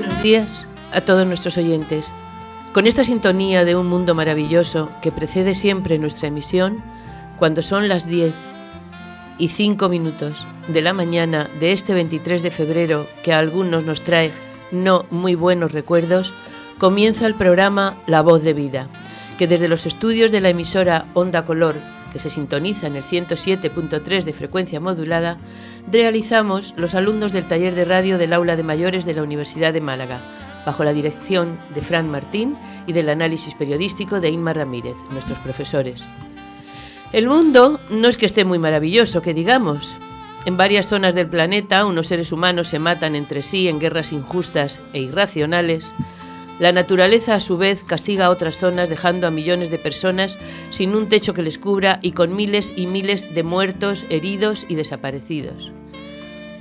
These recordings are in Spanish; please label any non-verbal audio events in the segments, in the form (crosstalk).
buenos días a todos nuestros oyentes. Con esta sintonía de un mundo maravilloso que precede siempre nuestra emisión, cuando son las 10 y 5 minutos de la mañana de este 23 de febrero que a algunos nos trae no muy buenos recuerdos, comienza el programa La Voz de Vida, que desde los estudios de la emisora Onda Color, que se sintoniza en el 107.3 de frecuencia modulada, realizamos los alumnos del taller de radio del aula de mayores de la Universidad de Málaga, bajo la dirección de Fran Martín y del análisis periodístico de Inma Ramírez, nuestros profesores. El mundo no es que esté muy maravilloso, que digamos. En varias zonas del planeta unos seres humanos se matan entre sí en guerras injustas e irracionales. La naturaleza a su vez castiga a otras zonas dejando a millones de personas sin un techo que les cubra y con miles y miles de muertos, heridos y desaparecidos.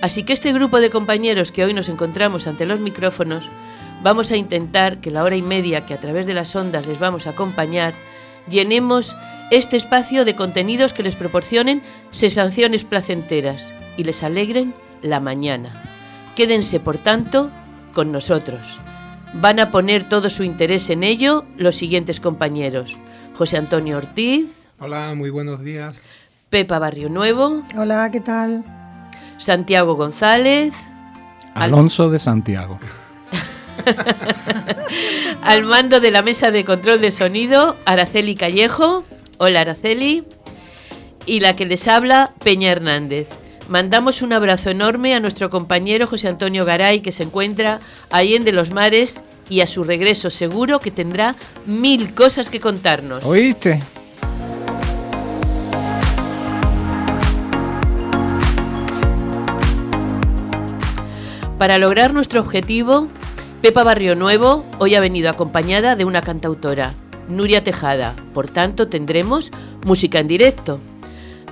Así que este grupo de compañeros que hoy nos encontramos ante los micrófonos vamos a intentar que la hora y media que a través de las ondas les vamos a acompañar, llenemos este espacio de contenidos que les proporcionen sensaciones placenteras y les alegren la mañana. Quédense, por tanto, con nosotros. Van a poner todo su interés en ello los siguientes compañeros. José Antonio Ortiz. Hola, muy buenos días. Pepa Barrio Nuevo. Hola, ¿qué tal? Santiago González. Alonso de Santiago. (laughs) Al mando de la mesa de control de sonido, Araceli Callejo. Hola Araceli. Y la que les habla, Peña Hernández. Mandamos un abrazo enorme a nuestro compañero José Antonio Garay, que se encuentra ahí en de los mares y a su regreso seguro que tendrá mil cosas que contarnos. ¿Oíste? Para lograr nuestro objetivo, Pepa Barrio Nuevo hoy ha venido acompañada de una cantautora, Nuria Tejada. Por tanto, tendremos música en directo.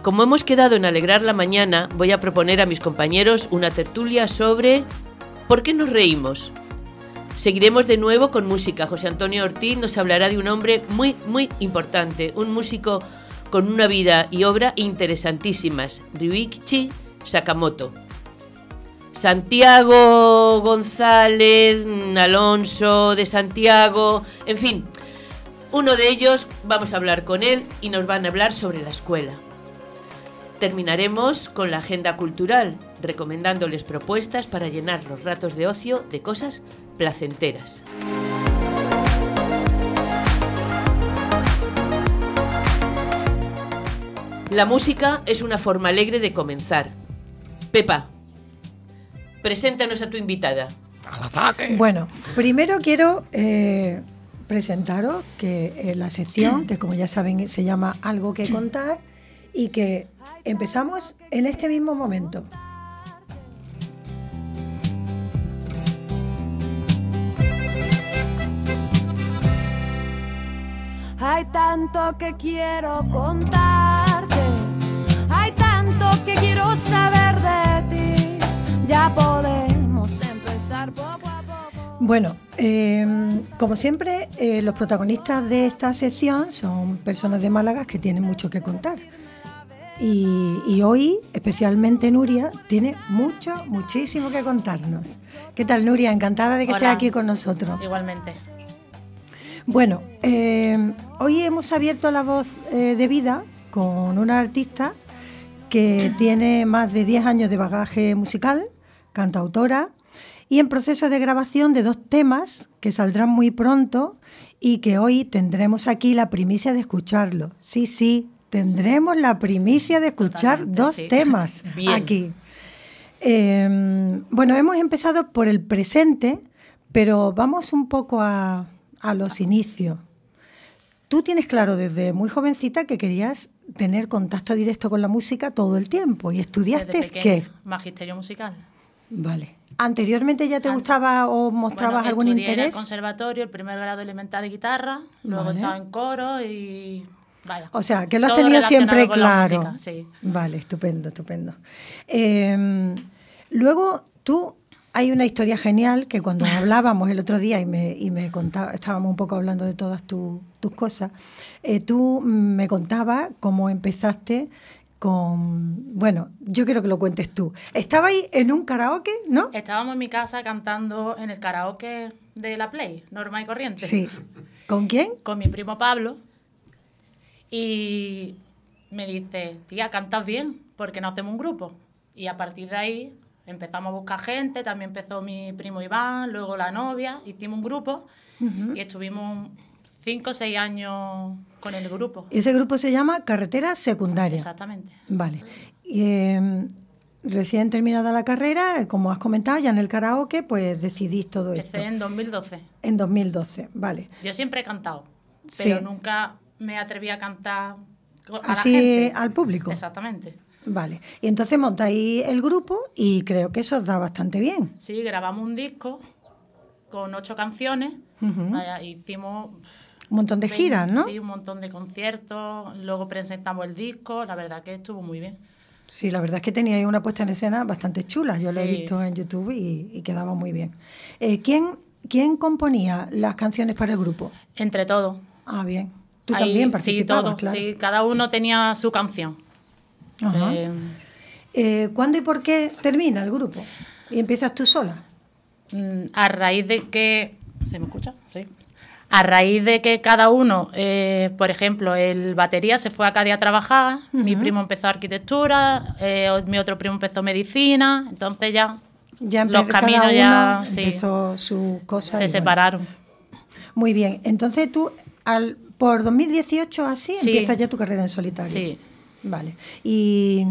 Como hemos quedado en alegrar la mañana, voy a proponer a mis compañeros una tertulia sobre ¿por qué nos reímos? Seguiremos de nuevo con música. José Antonio Ortiz nos hablará de un hombre muy, muy importante, un músico con una vida y obra interesantísimas, Ryuichi Sakamoto. Santiago González, Alonso de Santiago, en fin, uno de ellos vamos a hablar con él y nos van a hablar sobre la escuela. Terminaremos con la agenda cultural, recomendándoles propuestas para llenar los ratos de ocio de cosas placenteras. La música es una forma alegre de comenzar. Pepa, preséntanos a tu invitada. ¡Al ataque! Bueno, primero quiero eh, presentaros que eh, la sección, que como ya saben se llama Algo que (clears throat) contar, y que empezamos en este mismo momento. Hay tanto que quiero contarte, hay tanto que quiero saber de ti. Ya podemos empezar poco a poco. Bueno, eh, como siempre, eh, los protagonistas de esta sección son personas de Málaga que tienen mucho que contar. Y, y hoy, especialmente Nuria, tiene mucho, muchísimo que contarnos. ¿Qué tal, Nuria? Encantada de que estés aquí con nosotros. Igualmente. Bueno, eh, hoy hemos abierto la voz eh, de vida con una artista que tiene más de 10 años de bagaje musical, cantautora, y en proceso de grabación de dos temas que saldrán muy pronto y que hoy tendremos aquí la primicia de escucharlo. Sí, sí, tendremos la primicia de escuchar Totalmente, dos sí. temas (laughs) Bien. aquí. Eh, bueno, hemos empezado por el presente, pero vamos un poco a, a los inicios. Tú tienes claro desde muy jovencita que querías tener contacto directo con la música todo el tiempo. ¿Y estudiaste qué? Magisterio musical. Vale. ¿Anteriormente ya te gustaba o mostrabas Bueno, algún estudié En el interés? conservatorio, el primer grado elemental de guitarra, luego Vale. estaba en coro y. Vaya. O sea, que lo has todo tenido siempre claro. música, sí. Vale, estupendo, estupendo. Eh, luego, tú, hay una historia genial que cuando (laughs) hablábamos el otro día y me, y me contaba, estábamos un poco hablando de todas tu- tus cosas, eh, tú me contabas cómo empezaste con... Bueno, yo quiero que lo cuentes tú. Estabais en un karaoke, ¿no? Estábamos en mi casa cantando en el karaoke de la Play, normal y corriente. Sí. ¿Con quién? Con mi primo Pablo. Y me dice, tía, cantas bien, porque no hacemos un grupo? Y a partir de ahí empezamos a buscar gente, también empezó mi primo Iván, luego la novia, hicimos un grupo y estuvimos cinco o seis años con el grupo. Ese grupo se llama Carretera Secundaria. Exactamente. Vale. Y, eh, recién terminada la carrera, como has comentado, ya en el karaoke, pues decidís todo esto. Empecé en 2012. En 2012, vale. Yo siempre he cantado, Sí. pero nunca me atreví a cantar a Así la gente. al público. Exactamente. Vale. Y entonces montáis el grupo y creo que eso os da bastante bien. Sí, grabamos un disco con ocho canciones. Vaya, hicimos Un montón de giras, ¿no? Sí, un montón de conciertos. Luego presentamos el disco. La verdad que estuvo muy bien. Sí, la verdad es que teníais una puesta en escena bastante chula. Yo lo he Sí. visto en YouTube y, y quedaba muy bien. Eh, ¿quién, ¿Quién componía las canciones para el grupo? Entre todos. Ah, bien. Tú Ahí- también Sí, participabas, todos. claro. Sí, cada uno tenía su canción. Ajá. Eh, Eh, ¿Cuándo y por qué termina el grupo? ¿Y empiezas tú sola? Mm, a raíz de que... ¿Se me escucha? Sí. A raíz de que cada uno, eh, por ejemplo, el batería se fue a Cádiz a trabajar, mi primo empezó arquitectura, mi otro primo empezó medicina, entonces ya Ya los cada caminos ya sí, empezó su cosa. se bueno. separaron. Muy bien. Entonces tú, al, por 2018 así, Sí. empiezas ya tu carrera en solitario. Sí. Vale. Y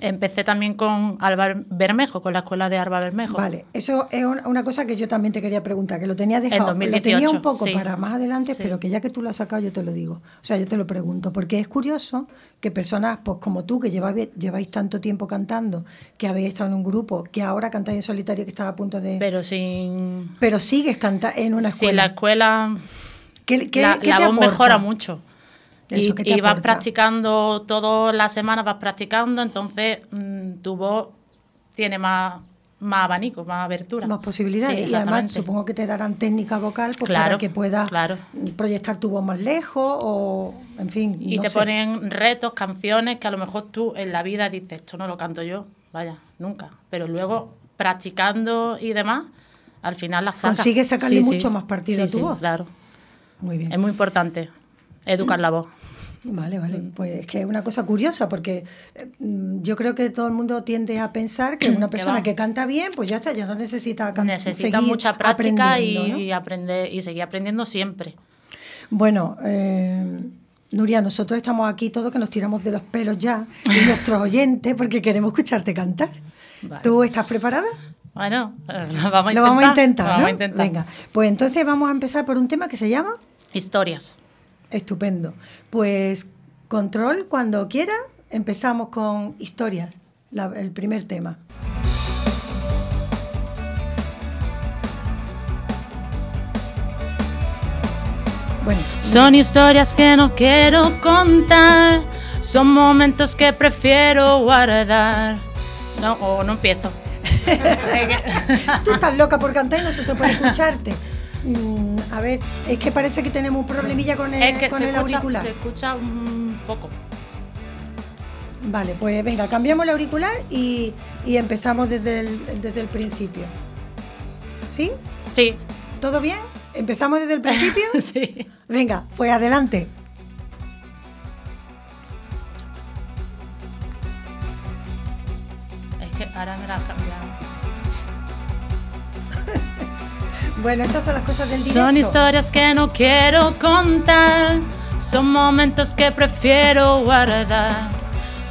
Empecé también con Alba Bermejo, con la escuela de Alba Bermejo. Vale, eso es un- una cosa que yo también te quería preguntar, que lo tenía dejado, En lo tenía 2018, un poco sí. para más adelante, Sí. pero que ya que tú lo has sacado yo te lo digo. O sea, yo te lo pregunto, porque es curioso que personas pues como tú, que lleváis, lleváis tanto tiempo cantando, que habéis estado en un grupo, que ahora cantáis en solitario, que estaba a punto de... Pero, Pero sin, sigues cantando en una sin la escuela. ¿Qué, qué- la, qué la te voz aporta? mejora mucho. Eso, Y, ¿qué te y vas practicando todas las semanas, vas practicando, entonces mm, tu voz tiene más, más abanico, más abertura. Más posibilidades. Sí, y además supongo que te darán técnica vocal pues, para Claro, que puedas claro. proyectar tu voz más lejos o, en fin, Y no te sé. ponen retos, canciones que a lo mejor tú en la vida dices, esto no lo canto yo, vaya, nunca. Pero luego, practicando y demás, al final las sacas. Consigues sacarle mucho más partido a tu sí, voz. Claro, Muy bien. es muy importante educar la voz. Vale, vale. Mm. Pues es que es una cosa curiosa porque eh, mm, yo creo que todo el mundo tiende a pensar que una (clears throat) persona que canta bien, pues ya está, ya no necesita can- Necesita mucha práctica y, aprendiendo, ¿no? y aprender y seguir aprendiendo siempre. Bueno, eh, Nuria, nosotros estamos aquí todos que nos tiramos de los pelos ya, y nuestros (laughs) oyentes, porque queremos escucharte cantar. Vale. ¿Tú estás preparada? Bueno, (laughs) lo vamos a intentar. Lo vamos a intentar, ¿no? vamos a intentar. Venga, pues entonces vamos a empezar por un tema que se llama Historias. Estupendo. Pues control, cuando quiera, empezamos con historias, la- el primer tema. Bueno, Son historias que no quiero contar, son momentos que prefiero guardar. No, o no empiezo. Tú estás loca por cantar y nosotros por escucharte. Mm, a ver, es que parece que tenemos un problemilla con el, es que con se el escucha, auricular. se escucha un poco. Vale, pues venga, cambiamos el auricular y, y empezamos desde el, desde el principio. ¿Sí? Sí, ¿Todo bien? ¿Empezamos desde el principio? (laughs) sí. Venga, pues adelante. Es que ahora me la cambiado. Bueno, estas son las cosas del directo. Son historias que no quiero contar, son momentos que prefiero guardar.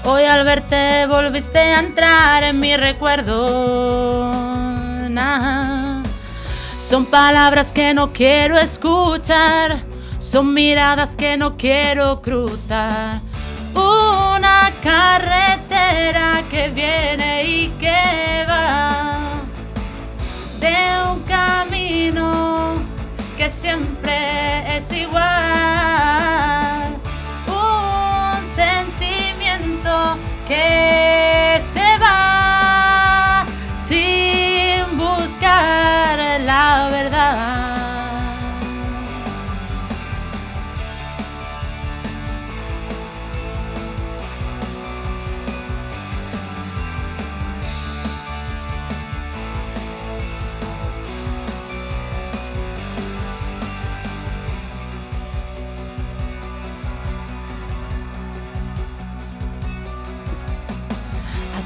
Hoy al verte volviste a entrar en mi recuerdo. Nah. Son palabras que no quiero escuchar, son miradas que no quiero cruzar. Una carretera que viene y que va de un camino que siempre es igual. Un sentimiento que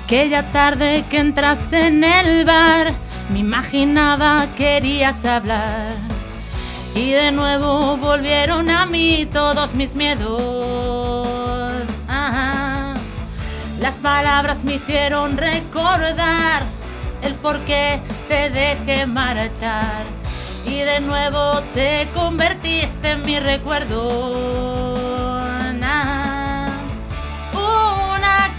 Aquella tarde que entraste en el bar, me imaginaba querías hablar. Y de nuevo volvieron a mí todos mis miedos. Las palabras me hicieron recordar el por qué te dejé marchar. Y de nuevo te convertiste en mi recuerdo. Una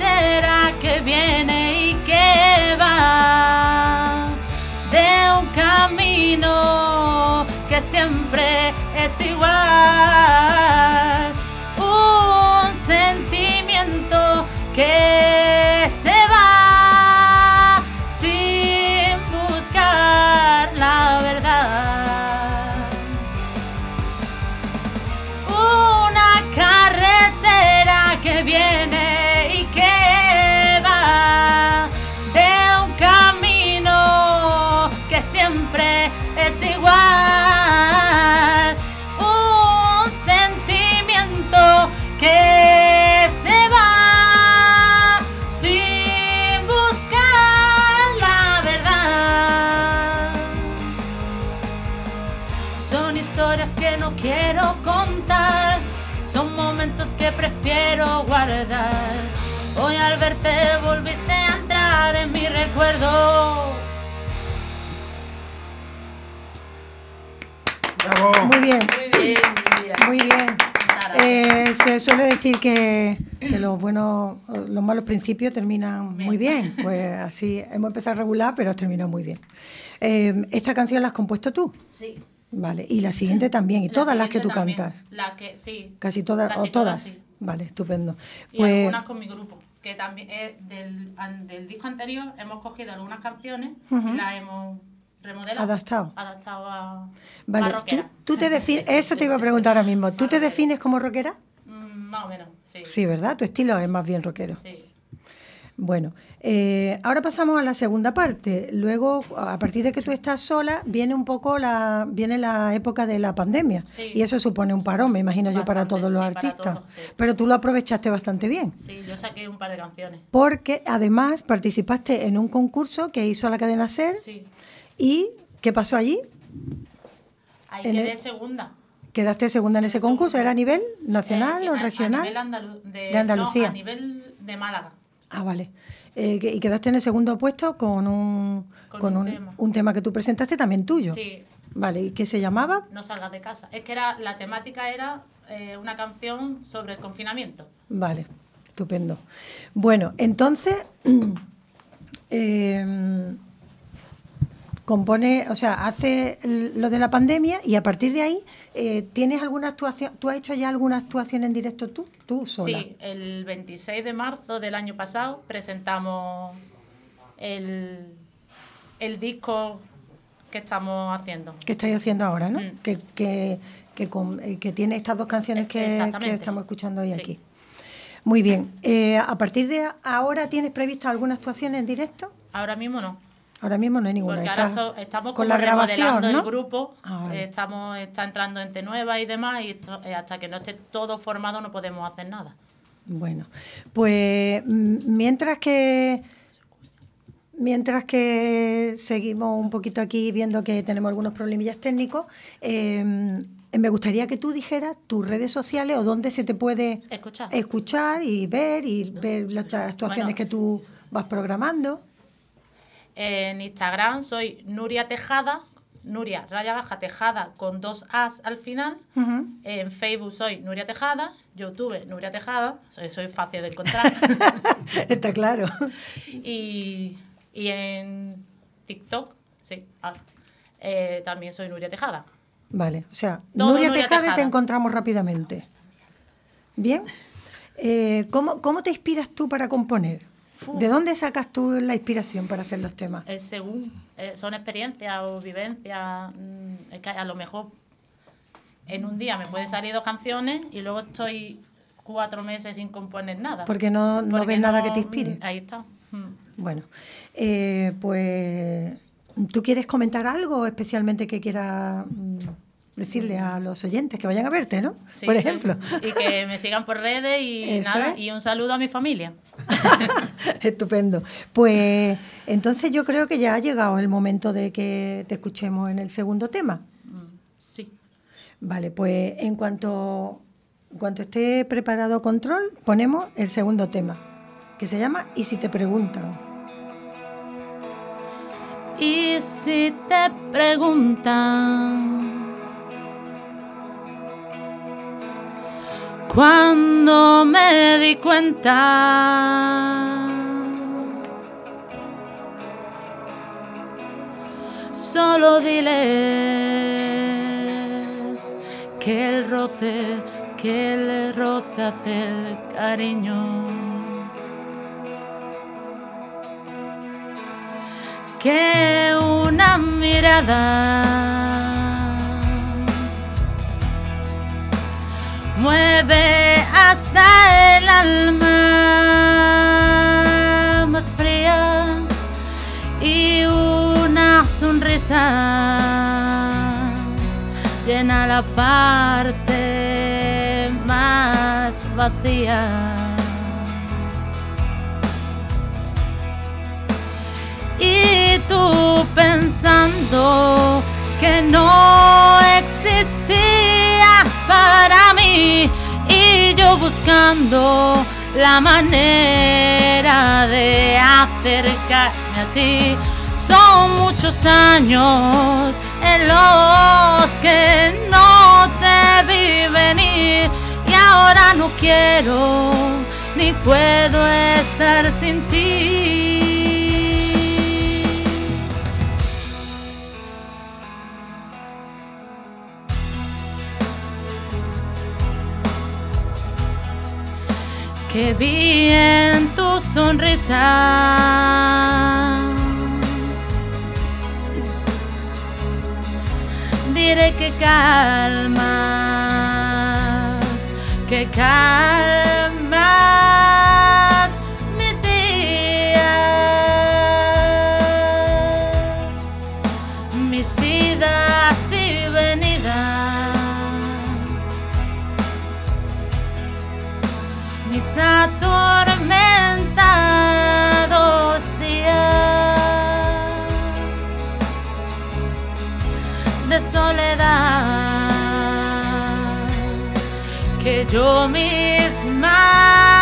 carretera que viene y que va de un camino que siempre es igual. Un sentimiento que prefiero guardar. Hoy al verte volviste a entrar en mi recuerdo. Muy bien, Muy bien, muy bien. Eh, se suele decir que, que los buenos, los malos principios terminan muy bien. Pues así hemos empezado regular, pero has terminado muy bien. Eh, esta canción la has compuesto tú, Sí. vale, y la siguiente también, y La todas las que tú también. cantas, La que, sí. casi todas Casi o todas, sí. Vale, estupendo. Y Pues algunas con mi grupo, que también es del, an- del disco anterior hemos cogido algunas canciones y las hemos remodelado. Adaptado. Adaptado a, vale, a tú, rockera. tú te defines, (laughs) eso te iba a preguntar ahora mismo, ¿tú te (laughs) defines como rockera? Mm, más o menos, sí. Sí, ¿verdad? Tu estilo es más bien rockero. Sí. Bueno, eh, ahora pasamos a la segunda parte. Luego, a partir de que tú estás sola, viene un poco la, viene la época de la pandemia. Sí. Y eso supone un parón, me imagino yo, para todos los sí, artistas. sí. Pero tú lo aprovechaste bastante bien. Sí, yo saqué un par de canciones. Porque además participaste en un concurso que hizo la cadena SER. ¿Y qué pasó allí? Ahí En quedé el- segunda. ¿Quedaste segunda en ese concurso? ¿Era a nivel nacional Eh, o a- regional? A nivel andalu- de, De Andalucía. no, a nivel de Málaga. Ah, vale. Eh, y quedaste en el segundo puesto con un, Con un un, tema. un tema que tú presentaste también tuyo. Sí, Vale, ¿y qué se llamaba? no salgas de casa. Es que era la temática era eh, una canción sobre el confinamiento. Vale, estupendo. Bueno, entonces, eh, (clears throat) compone, o sea, hace lo de la pandemia y a partir de ahí, eh, ¿tienes alguna actuación? ¿Tú has hecho ya alguna actuación en directo tú? Tú sola. Sí, el 26 de marzo del año pasado presentamos el, el disco que estamos haciendo. ¿Qué estáis haciendo ahora, no? Mm. Que, que, que, con- eh, que tiene estas dos canciones que, que estamos escuchando hoy Sí. aquí. Muy bien. Eh, a partir de ahora, ¿tienes prevista alguna actuación en directo? Ahora mismo no. Ahora mismo no hay ninguna. Porque ahora estamos con como la grabación, el grupo, Ah, estamos está entrando gente nueva y demás, y esto- eh, hasta que no esté todo formado no podemos hacer nada. Bueno, pues mm, mientras que mientras que seguimos un poquito aquí viendo que tenemos algunos problemillas técnicos, eh, me gustaría que tú dijeras tus redes sociales o dónde se te puede Escuchar. escuchar y ver y ver las actuaciones Bueno. que tú vas programando. En Instagram soy Nuria Tejada, Nuria raya baja Tejada con dos As al final. En Facebook soy Nuria Tejada, YouTube Nuria Tejada, soy, soy fácil de encontrar. (laughs) Está claro. y, y en TikTok, sí, ah, eh, también soy Nuria Tejada. Vale, o sea, Todo Nuria, Nuria Tejada, te Tejada. encontramos rápidamente. Bien. Eh, ¿cómo, ¿Cómo te inspiras tú para componer? ¿De dónde sacas tú la inspiración para hacer los temas? Eh, según eh, son experiencias o vivencias, mm, es que a lo mejor en un día me pueden salir dos canciones y luego estoy cuatro meses sin componer nada. Porque no, no Porque ves nada que te inspire. Ahí está. Mm. Bueno, eh, pues, ¿tú quieres comentar algo especialmente que quieras mm, decirle a los oyentes que vayan a verte, ¿no? Sí, por sí. ejemplo. Y que me sigan por redes y (laughs) nada, y un saludo a mi familia. (laughs) (laughs) Estupendo. Pues entonces yo creo que ya ha llegado el momento de que te escuchemos en el segundo tema. Sí. Vale, pues en cuanto, en cuanto esté preparado control, ponemos el segundo tema, que se llama Y si te preguntan. Y si te preguntan cuando me di cuenta, solo diles que el roce, que el roce hace el cariño. que una mirada mueve hasta el alma más fría y una sonrisa llena la parte más vacía. y tú pensando que no existías para mí y yo buscando la manera de acercarme a ti. Son muchos años en los que no te vi venir y ahora no quiero ni puedo estar sin ti. Que vi tu sonrisa. Diré que calmas, que calmas atormentados días de soledad que yo misma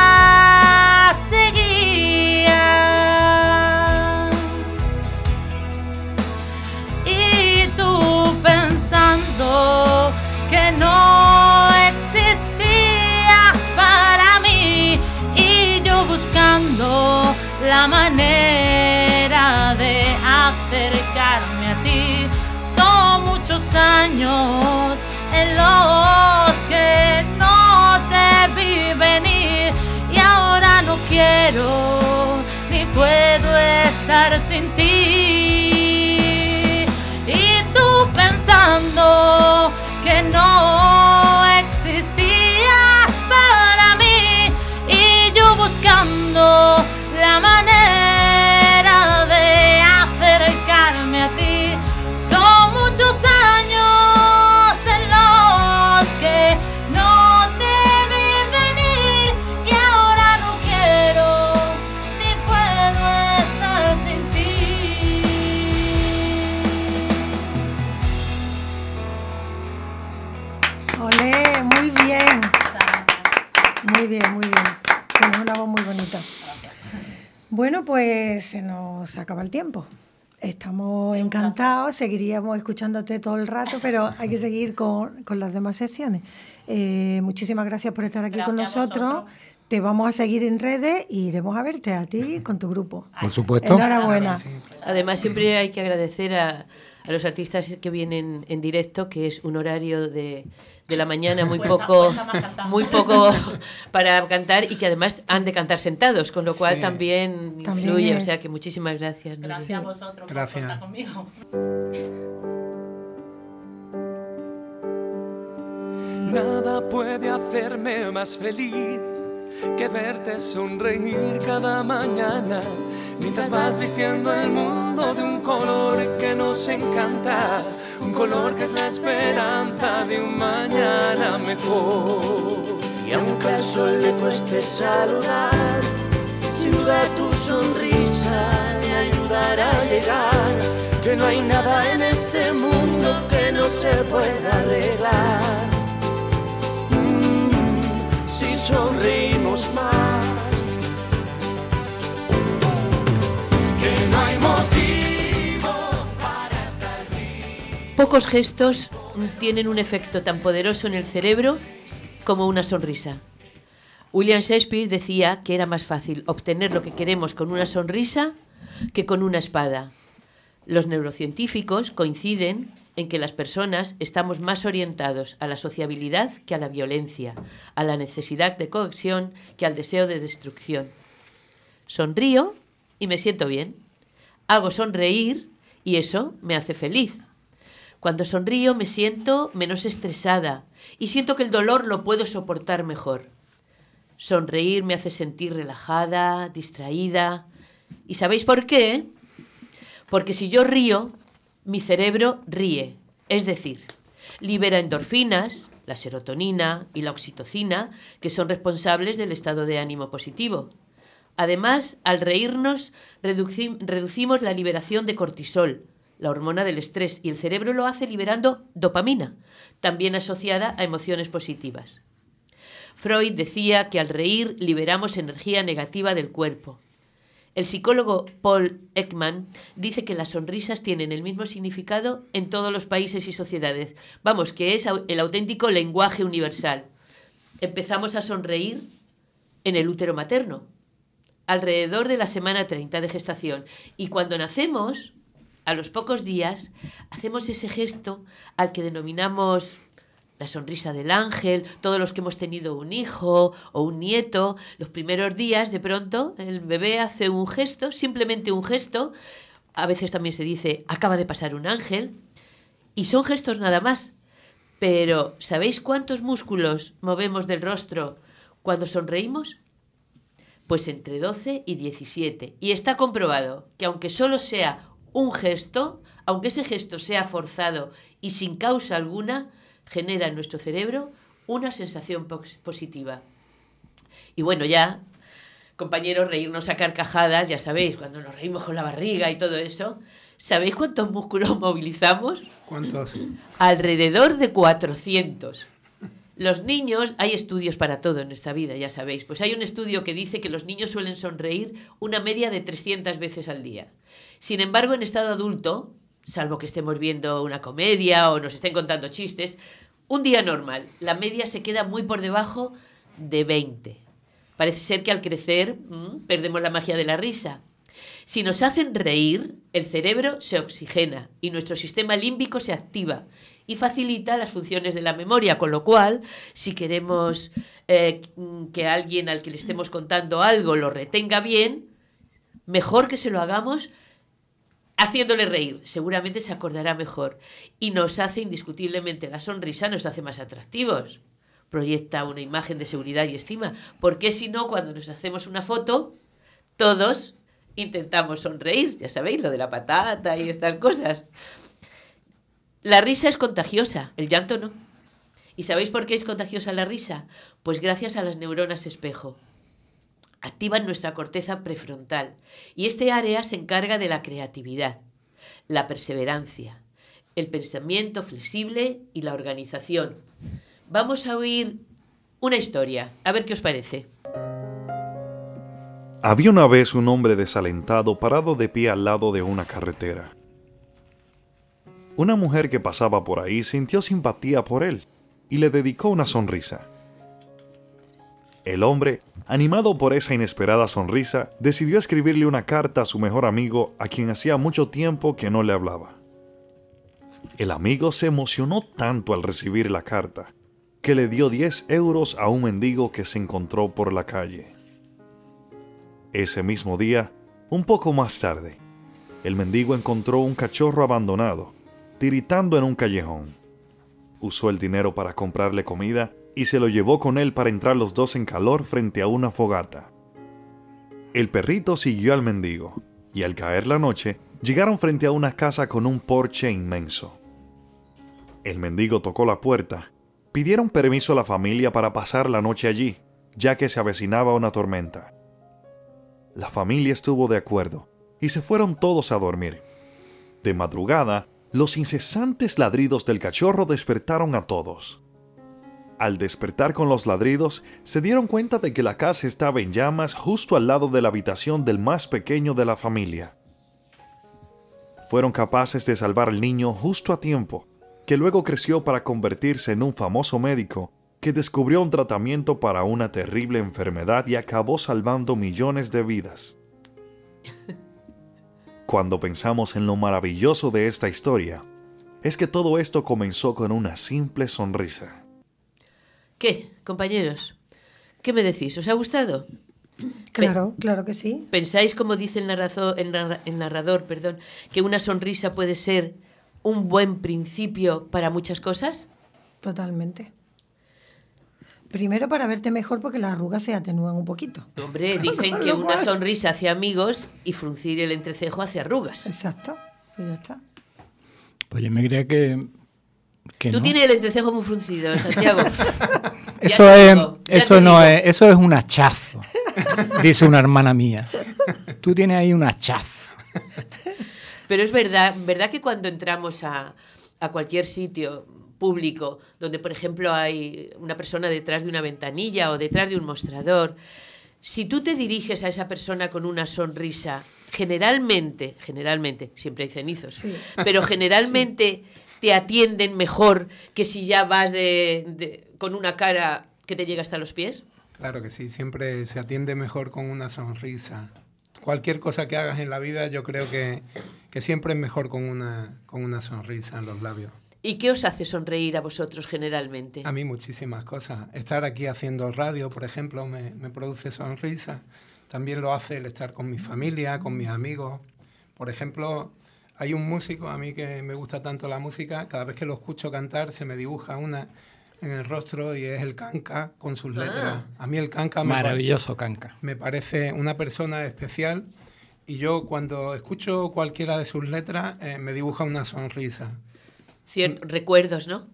la manera de acercarme a ti. Son muchos años en los que no te vi venir y ahora no quiero ni puedo estar sin ti. Y tú pensando pues se nos acaba el tiempo. Estamos encantados, seguiríamos escuchándote todo el rato, pero hay que (laughs) seguir con, con las demás secciones. Eh, muchísimas gracias por estar aquí con Gracias nosotros. Te vamos a seguir en redes y iremos a verte a ti con tu grupo. Por supuesto. Enhorabuena. Además, siempre hay que agradecer a, a los artistas que vienen en directo, que es un horario de, de la mañana muy Cuesta- poco, muy poco (laughs) para cantar y que además han de cantar sentados, con lo cual Sí. también, También influye. O es. sea que muchísimas gracias. Gracias a vosotros por Gracias. contar conmigo. Nada puede hacerme más feliz que verte sonreír cada mañana mientras vas vistiendo el mundo de un color que nos encanta, un color que es la esperanza de un mañana mejor. Y aunque al sol le cueste saludar, sin duda tu sonrisa le ayudará a llegar, que no hay nada en este mundo que no se pueda arreglar. Si sonreímos más, que no hay motivo para estar Pocos gestos tienen un efecto tan poderoso en el cerebro como una sonrisa. William Shakespeare decía que era más fácil obtener lo que queremos con una sonrisa que con una espada. Los neurocientíficos coinciden en que las personas estamos más orientados a la sociabilidad que a la violencia, a la necesidad de cohesión que al deseo de destrucción. Sonrío y me siento bien. Hago sonreír y eso me hace feliz. Cuando sonrío me siento menos estresada y siento que el dolor lo puedo soportar mejor. Sonreír me hace sentir relajada, distraída. ¿Y sabéis por qué? Porque si yo río, mi cerebro ríe. Es decir, libera endorfinas, la serotonina y la oxitocina, que son responsables del estado de ánimo positivo. Además, al reírnos, reduci- reducimos la liberación de cortisol, la hormona del estrés, y el cerebro lo hace liberando dopamina, también asociada a emociones positivas. Freud decía que al reír liberamos energía negativa del cuerpo. El psicólogo Paul Ekman dice que las sonrisas tienen el mismo significado en todos los países y sociedades. Vamos, que es el auténtico lenguaje universal. Empezamos a sonreír en el útero materno, alrededor de la semana 30 de gestación. Y cuando nacemos, a los pocos días, hacemos ese gesto al que denominamos la sonrisa del ángel, todos los que hemos tenido un hijo o un nieto, los primeros días, de pronto, el bebé hace un gesto, simplemente un gesto, a veces también se dice, acaba de pasar un ángel, y son gestos nada más. Pero, ¿sabéis cuántos músculos movemos del rostro cuando sonreímos? Pues entre 12 y 17. Y está comprobado que aunque solo sea un gesto, aunque ese gesto sea forzado y sin causa alguna, genera en nuestro cerebro una sensación pos- positiva. Y bueno, ya, compañeros, reírnos a carcajadas, ya sabéis, cuando nos reímos con la barriga y todo eso, ¿sabéis cuántos músculos movilizamos? ¿Cuántos? Alrededor de 400. Los niños, hay estudios para todo en esta vida, ya sabéis. Pues hay un estudio que dice que los niños suelen sonreír una media de 300 veces al día. Sin embargo, en estado adulto, salvo que estemos viendo una comedia o nos estén contando chistes, un día normal, la media se queda muy por debajo de 20. Parece ser que al crecer mm, perdemos la magia de la risa. Si nos hacen reír, el cerebro se oxigena y nuestro sistema límbico se activa y facilita las funciones de la memoria, con lo cual, si queremos eh, que alguien al que le estemos contando algo lo retenga bien, mejor que se lo hagamos haciéndole reír. Seguramente se acordará mejor. Y nos hace indiscutiblemente la sonrisa, nos hace más atractivos. Proyecta una imagen de seguridad y estima. Porque si no, cuando nos hacemos una foto, todos intentamos sonreír. Ya sabéis, lo de la patata y estas cosas. La risa es contagiosa, el llanto no. ¿Y sabéis por qué es contagiosa la risa? Pues gracias a las neuronas espejo. Activan nuestra corteza prefrontal y este área se encarga de la creatividad, la perseverancia, el pensamiento flexible y la organización. Vamos a oír una historia, a ver qué os parece. Había una vez un hombre desalentado parado de pie al lado de una carretera. Una mujer que pasaba por ahí sintió simpatía por él y le dedicó una sonrisa. El hombre, animado por esa inesperada sonrisa, decidió escribirle una carta a su mejor amigo a quien hacía mucho tiempo que no le hablaba. El amigo se emocionó tanto al recibir la carta que le dio 10 euros a un mendigo que se encontró por la calle. Ese mismo día, un poco más tarde, el mendigo encontró un cachorro abandonado, tiritando en un callejón. Usó el dinero para comprarle comida y se lo llevó con él para entrar los dos en calor frente a una fogata. El perrito siguió al mendigo, y al caer la noche, llegaron frente a una casa con un porche inmenso. El mendigo tocó la puerta, pidieron permiso a la familia para pasar la noche allí, ya que se avecinaba una tormenta. La familia estuvo de acuerdo, y se fueron todos a dormir. De madrugada, los incesantes ladridos del cachorro despertaron a todos. Al despertar con los ladridos, se dieron cuenta de que la casa estaba en llamas justo al lado de la habitación del más pequeño de la familia. Fueron capaces de salvar al niño justo a tiempo, que luego creció para convertirse en un famoso médico que descubrió un tratamiento para una terrible enfermedad y acabó salvando millones de vidas. Cuando pensamos en lo maravilloso de esta historia, es que todo esto comenzó con una simple sonrisa. ¿Qué, compañeros? ¿Qué me decís? ¿Os ha gustado? Claro, claro que sí. ¿Pensáis, como dice el narrador, el narra- el narrador perdón, que una sonrisa puede ser un buen principio para muchas cosas? Totalmente. Primero para verte mejor porque las arrugas se atenúan un poquito. Hombre, (laughs) dicen que una sonrisa hace amigos y fruncir el entrecejo hace arrugas. Exacto. Pues ya está. Pues yo me creía que. Que Tú no. tienes el entrecejo muy fruncido, Santiago. (laughs) Eso, es, digo, eso no digo. es, eso es un hachazo, (laughs) dice una hermana mía. Tú tienes ahí un hachazo. Pero es verdad, verdad que cuando entramos a, a cualquier sitio público, donde por ejemplo hay una persona detrás de una ventanilla o detrás de un mostrador, si tú te diriges a esa persona con una sonrisa, generalmente, generalmente, siempre hay cenizos, Sí. pero (laughs) generalmente te atienden mejor que si ya vas de, de- con una cara que te llega hasta los pies. Claro que sí, siempre se atiende mejor con una sonrisa. Cualquier cosa que hagas en la vida, yo creo que, que siempre es mejor con una, con una sonrisa en los labios. ¿Y qué os hace sonreír a vosotros generalmente? A mí muchísimas cosas. Estar aquí haciendo radio, por ejemplo, me, me produce sonrisa. También lo hace el estar con mi familia, con mis amigos. Por ejemplo, hay un músico, a mí que me gusta tanto la música, cada vez que lo escucho cantar se me dibuja una en el rostro y es el canca con sus letras. A mí el canca me, Maravilloso, Canca. me parece una persona especial y yo cuando escucho cualquiera de sus letras eh, me dibuja una sonrisa. Cier- recuerdos, ¿no?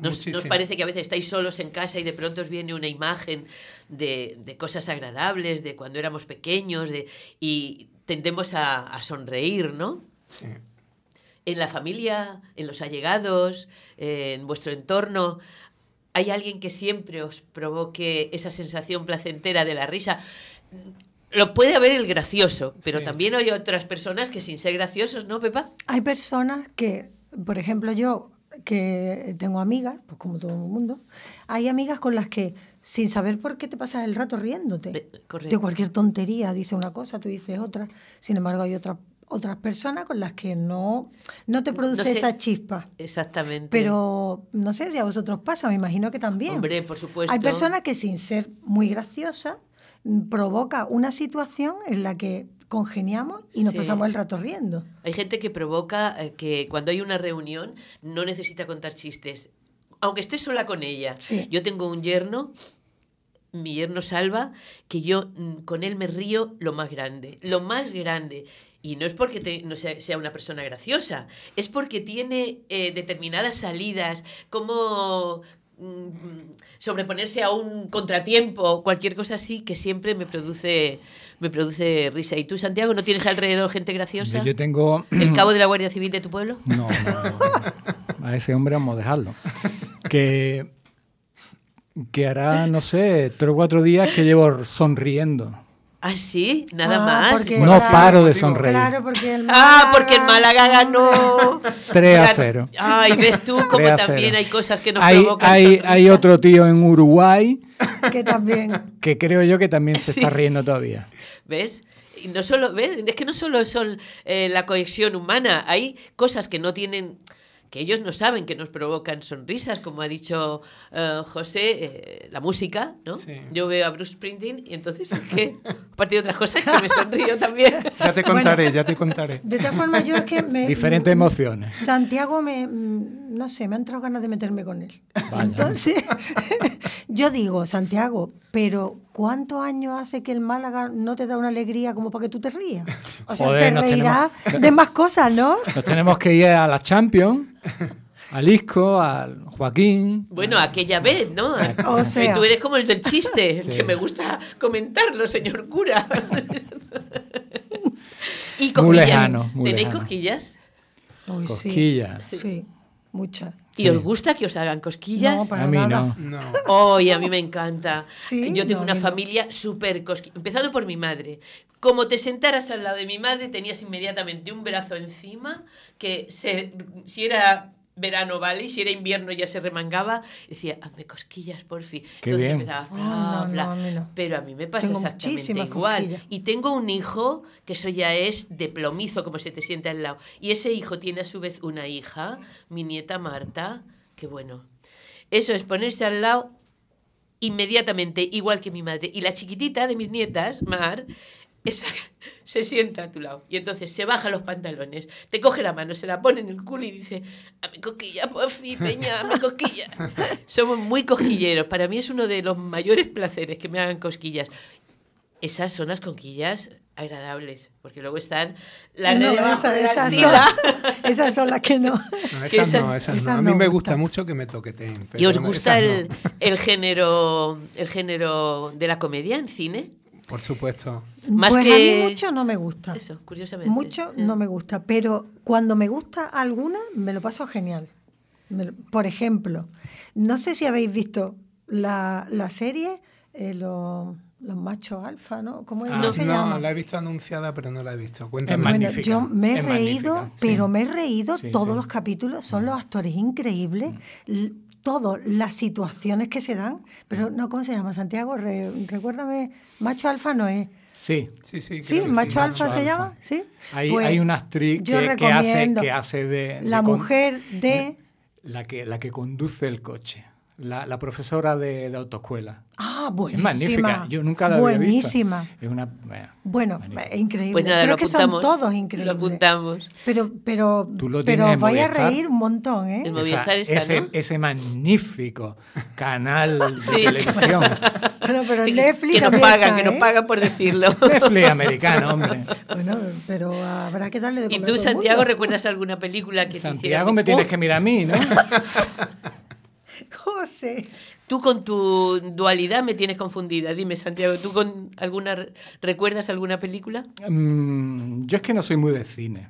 Nos, parece que a veces estáis solos en casa y de pronto os viene una imagen de, de cosas agradables, de cuando éramos pequeños, de, y tendemos a, a sonreír, ¿no? Sí. En la familia, en los allegados, en vuestro entorno, ¿hay alguien que siempre os provoque esa sensación placentera de la risa? Lo puede haber el gracioso, pero Sí. también hay otras personas que sin ser graciosos, ¿no, Pepa? Hay personas que, por ejemplo, yo que tengo amigas, pues como todo el mundo, hay amigas con las que sin saber por qué te pasas el rato riéndote. Correcto. De cualquier tontería, dice una cosa, tú dices otra. Sin embargo, hay otras otras personas con las que no, no te produce No sé. esa chispa. Exactamente. Pero no sé si a vosotros pasa, me imagino que también. Hombre, por supuesto. Hay personas que sin ser muy graciosas mm, provoca una situación en la que congeniamos y nos Sí. pasamos el rato riendo. Hay gente que provoca eh, que cuando hay una reunión no necesita contar chistes, aunque esté sola con ella. Sí. Yo tengo un yerno, mi yerno Salva, que yo mm, con él me río lo más grande, lo más grande. Y no es porque te- no sea, sea una persona graciosa, es porque tiene eh, determinadas salidas, como mm, sobreponerse a un contratiempo, cualquier cosa así, que siempre me produce, me produce risa. ¿Y tú, Santiago, no tienes alrededor gente graciosa? Yo tengo. (clears throat) ¿El cabo de la Guardia Civil de tu pueblo? No, no, no. A ese hombre vamos a dejarlo. Que, que hará, no sé, tres o cuatro días que llevo sonriendo. Ah, sí, nada Ah, más. No Claro, paro de sonreír. Claro, porque el Ah, porque el Málaga ganó. (laughs) 3 a Ganó. 0. Ay, ves tú como 3 a también 0. hay cosas que nos hay, provocan hay, sonrisa. hay otro tío en Uruguay que también. que creo yo que también se Sí. está riendo todavía. ¿Ves? Y no solo, ¿ves? Es que no solo son eh, la cohesión humana, hay cosas que no tienen que ellos no saben que nos provocan sonrisas, como ha dicho eh, José, eh, la música, ¿no? Sí. Yo veo a Bruce Springsteen y entonces es que, aparte de otras cosas, que me sonrío (laughs) también. Ya te contaré, ya te contaré. De todas formas, yo es que me... Diferentes emociones. Santiago me, mm, no sé, me han entrado ganas de meterme con él. Vaya. Entonces, (laughs) yo digo, Santiago, pero ¿cuántos años hace que el Málaga no te da una alegría como para que tú te rías? O sea, Joder, te reirás de más cosas, ¿no? Nos tenemos que ir a la Champions, (laughs) al Isco, al Joaquín. Bueno, aquella vez, ¿no? (laughs) O sea. tú eres como el del chiste, Sí. que me gusta comentarlo, señor cura. (laughs) y cosquillas. Muy lejano, muy ¿Tenéis lejano. cosquillas? Uy, sí. Cosquillas. Sí, muchas. ¿Y Sí. os gusta que os hagan cosquillas? No, para A mí nada. no. No. Oh, y a mí me encanta. Sí, Yo tengo no, una no. familia súper cosquillera. Empezando por mi madre. Como te sentaras al lado de mi madre, tenías inmediatamente un brazo encima que se, si era verano, vale, y si era invierno ya se remangaba. Decía, hazme cosquillas, por fin. Qué Entonces bien. empezaba, bla, Ah, no, bla. no, a mí no. Pero a mí me pasa Tengo exactamente igual. cosquillas. Y tengo un hijo que eso ya es de plomizo, como se te sienta al lado. Y ese hijo tiene a su vez una hija, mi nieta Marta, que bueno. Eso es ponerse al lado inmediatamente, igual que mi madre. Y la chiquitita de mis nietas, Mar, esa, se sienta a tu lado. Y entonces se baja los pantalones, te coge la mano, se la pone en el culo y dice, a mi cosquilla, por fin, peña, a mi cosquilla. (laughs) Somos muy cosquilleros. Para mí es uno de los mayores placeres que me hagan cosquillas. Esas son las cosquillas agradables, porque luego están las No, de debajo esa- de la esas, son, esas son las que no. No, esas esa- no, esas esas no. A mí no me gustan. gusta mucho que me toqueteen. pero ¿Y os gusta el, no. el género el género de la comedia en cine? Por supuesto. Más pues que- a mí mucho no me gusta. Eso, curiosamente. Mucho no me gusta, pero cuando me gusta alguna, me lo paso genial. Me lo- por ejemplo, no sé si habéis visto la, la serie eh, Los, los machos alfa, ¿no? ¿Cómo es? Ah, ¿Cómo se no, llama? la he visto anunciada, pero no la he visto. Es Cuéntame. Bueno, magnífica, yo me he es reído, magnífica, sí. pero me he reído Sí, todos sí. Mm. los capítulos, son los actores increíbles, todo, las situaciones que se dan, pero no, ¿cómo se llama? Santiago, Re- recuérdame, macho alfa no es. Sí. Sí, sí, Sí, macho alfa Macho se llama, ¿sí? Hay, Pues, hay una actriz que, que hace, que hace de... La de mujer de... La que, la que conduce el coche. La, la profesora de, de autoescuela. Ah, Es buenísima. magnífica. Yo nunca la había visto. Buenísima. Es una... bueno, Bueno, es increíble. Pues nada, Creo lo que son apuntamos. todos increíbles. Lo apuntamos. Pero, pero, Tú lo pero vais a reír un montón, ¿eh? En Movistar está, ese, ¿no? ese magnífico canal de (laughs) Sí. televisión. (laughs) Bueno, pero Que- Netflix que nos pagan, está, que nos ¿eh? pagan por decirlo. (laughs) Netflix americano, hombre. Bueno, pero habrá que darle de ¿Y comer tú, todo el Santiago, recuerdas alguna película que te Santiago, me tienes que mirar a mí, ¿no? (laughs) José. Tú con tu dualidad me tienes confundida. Dime, Santiago, ¿tú con alguna recuerdas alguna película? Mm, yo es que no soy muy de cine,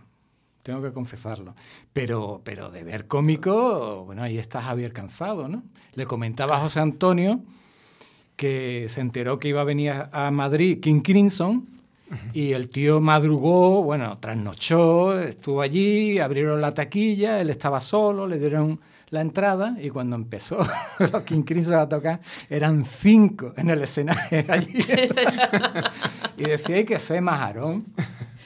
tengo que confesarlo. Pero, pero de ver cómico, bueno, ahí está Javier Cansado, ¿no? Le comentaba a José Antonio que se enteró que iba a venir a a Madrid King Crimson y el tío madrugó, bueno, trasnochó, estuvo allí, abrieron la taquilla, él estaba solo, le dieron la entrada y cuando empezó los King Crimson a tocar eran cinco en el escenario allí. (laughs) y decía hay que ser majarón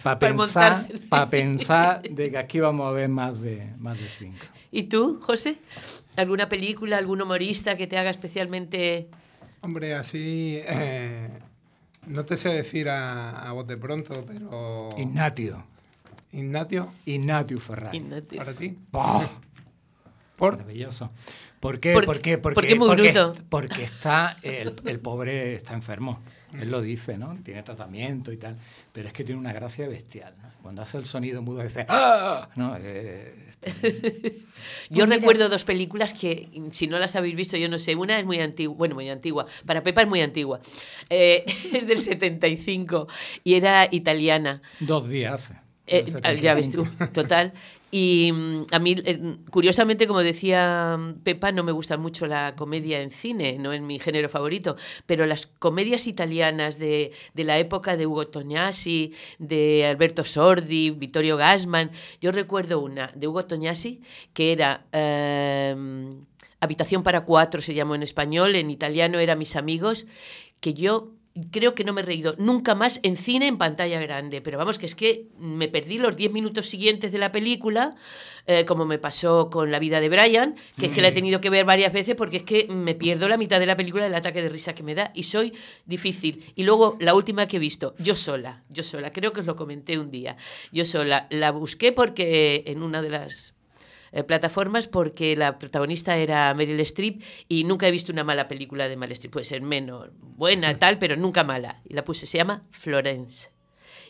para Para pensar, para pensar de que aquí vamos a ver más de, más de cinco. ¿Y tú, José? ¿Alguna película, algún humorista que te haga especialmente... Hombre, así. eh, no te sé decir a, a voz de pronto, pero. Ignatio, Ignatio, Ignatio Ferrari. Ignatio? para ti. ¡Pah! Por. Maravilloso. ¿Por qué? Por- ¿Por qué? Porque, porque es muy porque, bruto. porque está, el, el pobre está enfermo. Él lo dice, ¿no? Tiene tratamiento y tal. Pero es que tiene una gracia bestial. ¿no? Cuando hace el sonido mudo dice ¡Ah! ¿No? Eh, este, (laughs) Yo recuerdo dos películas que, si no las habéis visto, yo no sé. Una es muy antigua, bueno, muy antigua. Para Pepa es muy antigua. Eh, (laughs) es del 75 y era italiana. dos días. Eh, ya ves tú, 75. total. Y mm, a mí, eh, curiosamente, como decía mm, Pepa, no me gusta mucho la comedia en cine, no es mi género favorito, pero las comedias italianas de, de la época de Ugo Tognazzi, de Alberto Sordi, Vittorio Gassman, yo recuerdo una de Ugo Tognazzi que era eh, Habitación para cuatro, se llamó en español, en italiano era Mis amigos, que yo creo que no me he reído nunca más en cine en pantalla grande. Pero vamos, que es que me perdí los 10 minutos siguientes de la película, eh, como me pasó con La vida de Brian, que es que la he tenido que ver varias veces porque es que me pierdo la mitad de la película del ataque de risa que me da y soy difícil. Y luego la última que he visto, yo sola, yo sola, creo que os lo comenté un día. Yo sola, la busqué porque en una de las eh, plataformas porque la protagonista era Meryl Streep y nunca he visto una mala película de Meryl Streep. Puede ser menos buena, tal, pero nunca mala. Y la puse, se llama Florence.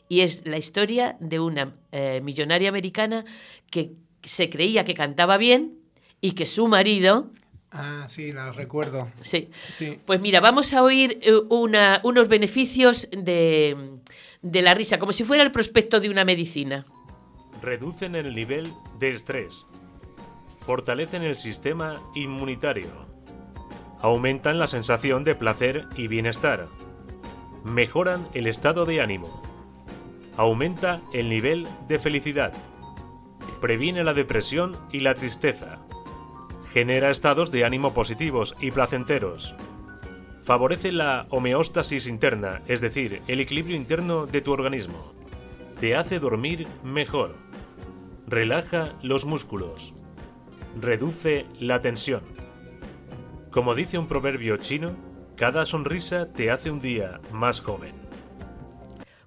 Y es la historia de una eh, millonaria americana que se creía que cantaba bien y que su marido Ah, sí, la recuerdo. Sí. Sí. Pues mira, vamos a oír eh, una- unos beneficios de, de la risa, como si fuera el prospecto de una medicina. Reducen el nivel de estrés. Fortalecen el sistema inmunitario. Aumentan la sensación de placer y bienestar. Mejoran el estado de ánimo. Aumenta el nivel de felicidad. Previene la depresión y la tristeza. Genera estados de ánimo positivos y placenteros. Favorece la homeostasis interna, es decir, el equilibrio interno de tu organismo. Te hace dormir mejor. Relaja los músculos. Reduce la tensión. Como dice un proverbio chino, cada sonrisa te hace un día más joven.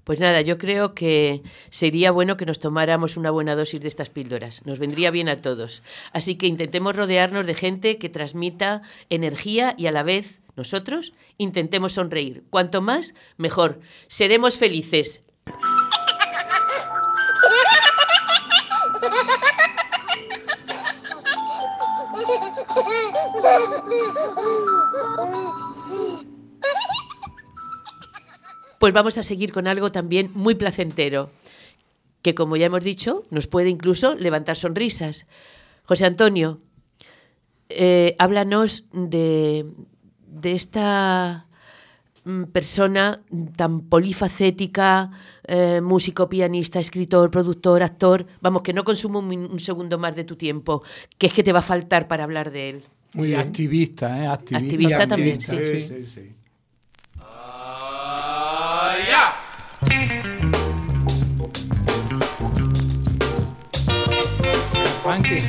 Pues nada, yo creo que sería bueno que nos tomáramos una buena dosis de estas píldoras. Nos vendría bien a todos. Así que intentemos rodearnos de gente que transmita energía y a la vez nosotros intentemos sonreír. Cuanto más, mejor. Seremos felices. Pues vamos a seguir con algo también muy placentero, que como ya hemos dicho, nos puede incluso levantar sonrisas. José Antonio, eh, háblanos de, de esta mm, persona tan polifacética, eh, músico, pianista, escritor, productor, actor, vamos, que no consumo un, un segundo más de tu tiempo, que es que te va a faltar para hablar de él. Muy bien. activista, ¿eh? Activista, Activista también, sí. sí, sí, sí. Funky.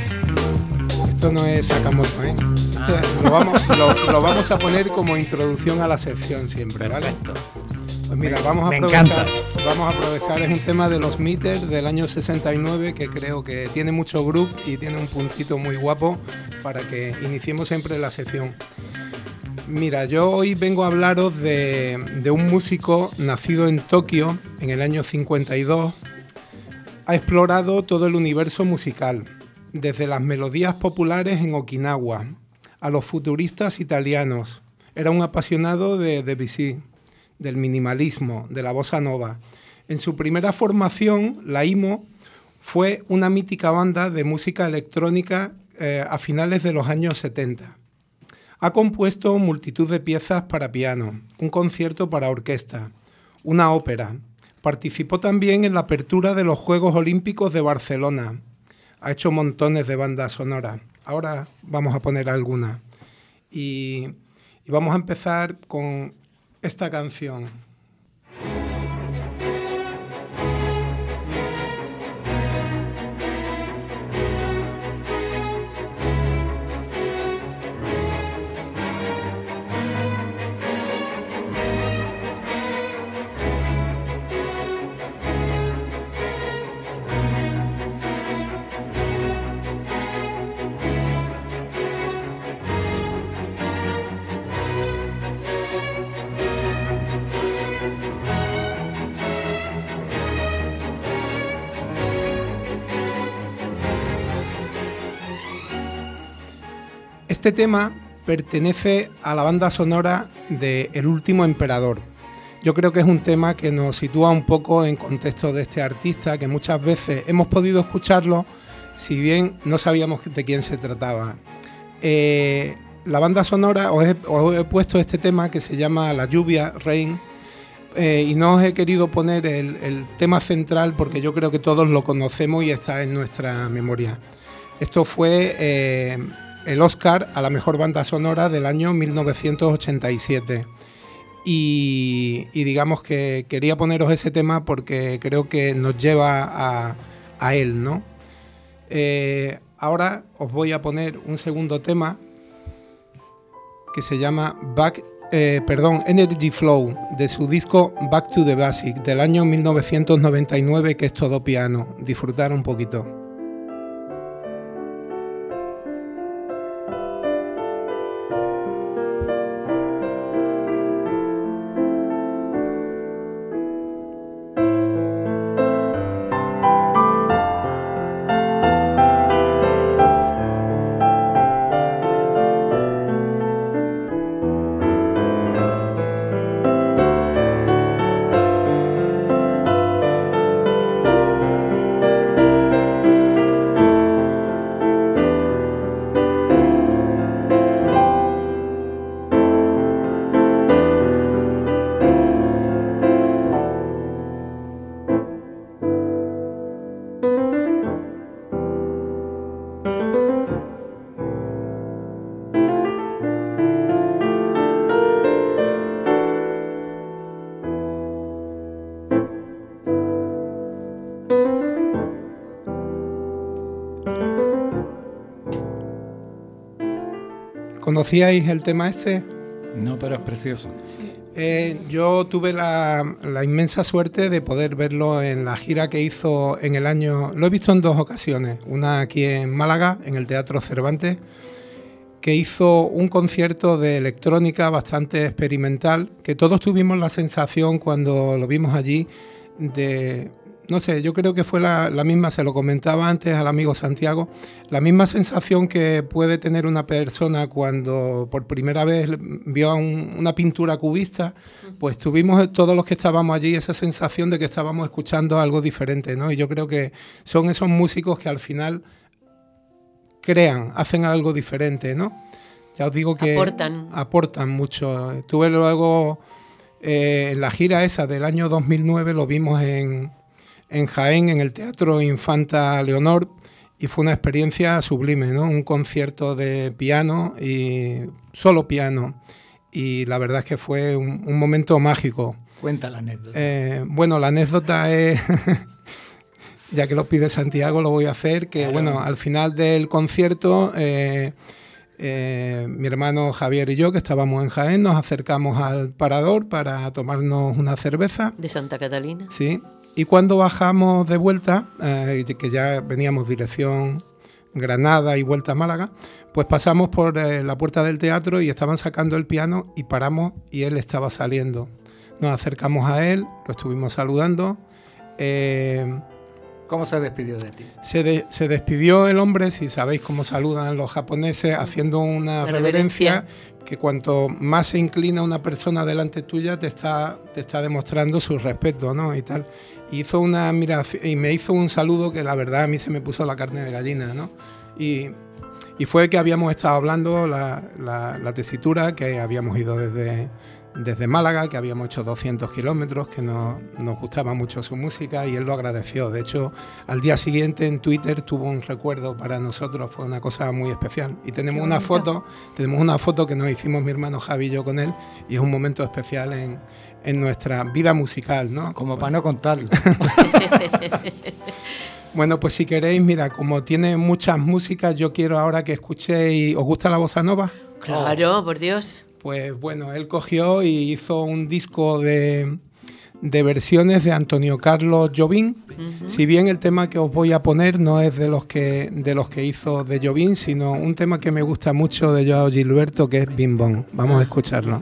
Esto no es Sakamoto, ¿eh? Esto lo, vamos, lo, lo vamos a poner como introducción a la sección siempre, ¿vale? Perfecto. Pues mira, vamos a me aprovechar. encanta. Vamos a aprovechar, es un tema de los Meters del año 69 que creo que tiene mucho groove y tiene un puntito muy guapo para que iniciemos siempre la sección. Mira, yo hoy vengo a hablaros de, de un músico nacido en Tokio en el año 52. Ha explorado todo el universo musical, desde las melodías populares en Okinawa a los futuristas italianos. Era un apasionado de Debussy, del minimalismo, de la bossa nova. En su primera formación, la IMO fue una mítica banda de música electrónica eh, a finales de los años 70. Ha compuesto multitud de piezas para piano, un concierto para orquesta, una ópera. Participó también en la apertura de los Juegos Olímpicos de Barcelona. Ha hecho montones de bandas sonoras. Ahora vamos a poner algunas. Y, y vamos a empezar con esta canción. Este tema pertenece a la banda sonora de El último emperador. Yo creo que es un tema que nos sitúa un poco en contexto de este artista, que muchas veces hemos podido escucharlo, si bien no sabíamos de quién se trataba. Eh, la banda sonora, os he, puesto este tema que se llama La lluvia, Rain, eh, y no os he querido poner el, el tema central porque yo creo que todos lo conocemos y está en nuestra memoria. Esto fue eh, el Oscar a la mejor banda sonora del año 1987. Y, digamos que quería poneros ese tema porque creo que nos lleva a, a él, ¿no? Eh, ahora os voy a poner un segundo tema que se llama Back, eh, perdón, Energy Flow, de su disco Back to the Basic del año 1999, que es todo piano. Disfrutar un poquito. ¿Conocíais el tema este? No, pero es precioso. Eh, yo tuve la, la inmensa suerte de poder verlo en la gira que hizo en el año. Lo he visto en dos ocasiones. Una aquí en Málaga, en el Teatro Cervantes, que hizo un concierto de electrónica bastante experimental, que todos tuvimos la sensación cuando lo vimos allí de no sé, yo creo que fue la, la, misma, se lo comentaba antes al amigo Santiago, la misma sensación que puede tener una persona cuando por primera vez vio un, una pintura cubista, pues tuvimos todos los que estábamos allí esa sensación de que estábamos escuchando algo diferente, ¿no? Y yo creo que son esos músicos que al final crean, hacen algo diferente, ¿no? Ya os digo que Aportan. aportan mucho. Tuve luego eh, en la gira esa del año 2009, lo vimos en en Jaén, en el Teatro Infanta Leonor, y fue una experiencia sublime, ¿no? Un concierto de piano y solo piano. Y la verdad es que fue un, un momento mágico. Cuenta la anécdota. Eh, bueno, la anécdota es, (laughs) ya que lo pide Santiago, lo voy a hacer, que Claro. bueno, al final del concierto, eh, eh, mi hermano Javier y yo, que estábamos en Jaén, nos acercamos al parador para tomarnos una cerveza. De Santa Catalina. Sí, y cuando bajamos de vuelta, eh, que ya veníamos dirección Granada y vuelta a Málaga, pues pasamos por eh, la puerta del teatro y estaban sacando el piano y paramos y él estaba saliendo. Nos acercamos a él, lo estuvimos saludando. eh, ¿Cómo se despidió de ti? se, de- se despidió el hombre, si sabéis cómo saludan los japoneses, haciendo una reverencia, reverencia. Que cuanto más se inclina una persona delante tuya, te está, te está demostrando su respeto, ¿no? Y tal. Hizo una admiración, y me hizo un saludo que la verdad a mí se me puso la carne de gallina, ¿no? Y, y fue que habíamos estado hablando la, la- la tesitura, que habíamos ido desde, desde Málaga, que habíamos hecho 200 kilómetros, que nos, nos gustaba mucho su música y él lo agradeció. De hecho, al día siguiente en Twitter tuvo un recuerdo para nosotros, fue una cosa muy especial. Y tenemos Qué una foto, tenemos una foto que nos hicimos mi hermano Javi y yo con él, y es un momento especial en, en nuestra vida musical, ¿no? Como para no contarlo. (laughs) Bueno, pues si queréis, mira, como tiene muchas músicas, yo quiero ahora que escuchéis. ¿Os gusta la bossa nova? Claro, por Dios. Pues bueno, él cogió y hizo un disco de, de versiones de Antonio Carlos Jobim. Si bien el tema que os voy a poner no es de los que, de los que hizo de Jobim, sino un tema que me gusta mucho de Joao Gilberto, que es Bim Bom. Vamos a escucharlo.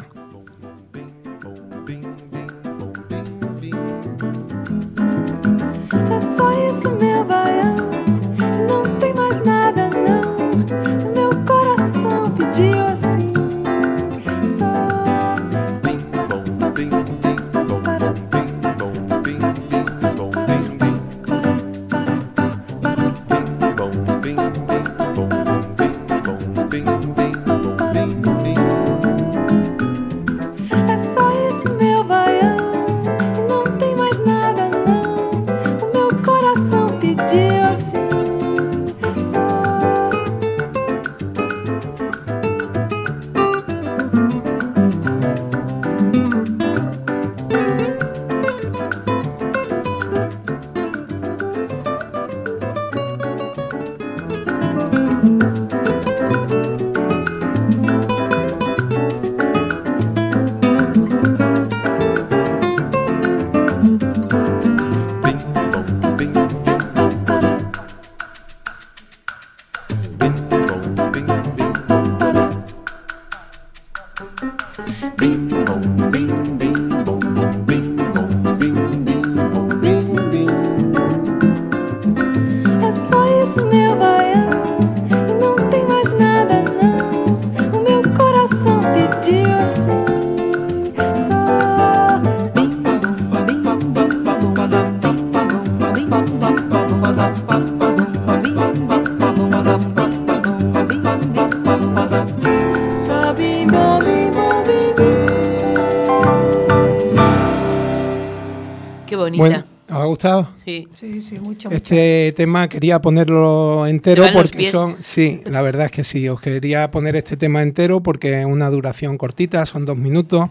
Sí. Sí, sí, mucho, mucho. Este tema quería ponerlo entero porque son. Sí, la verdad es que sí. Os quería poner este tema entero porque es una duración cortita, son dos minutos.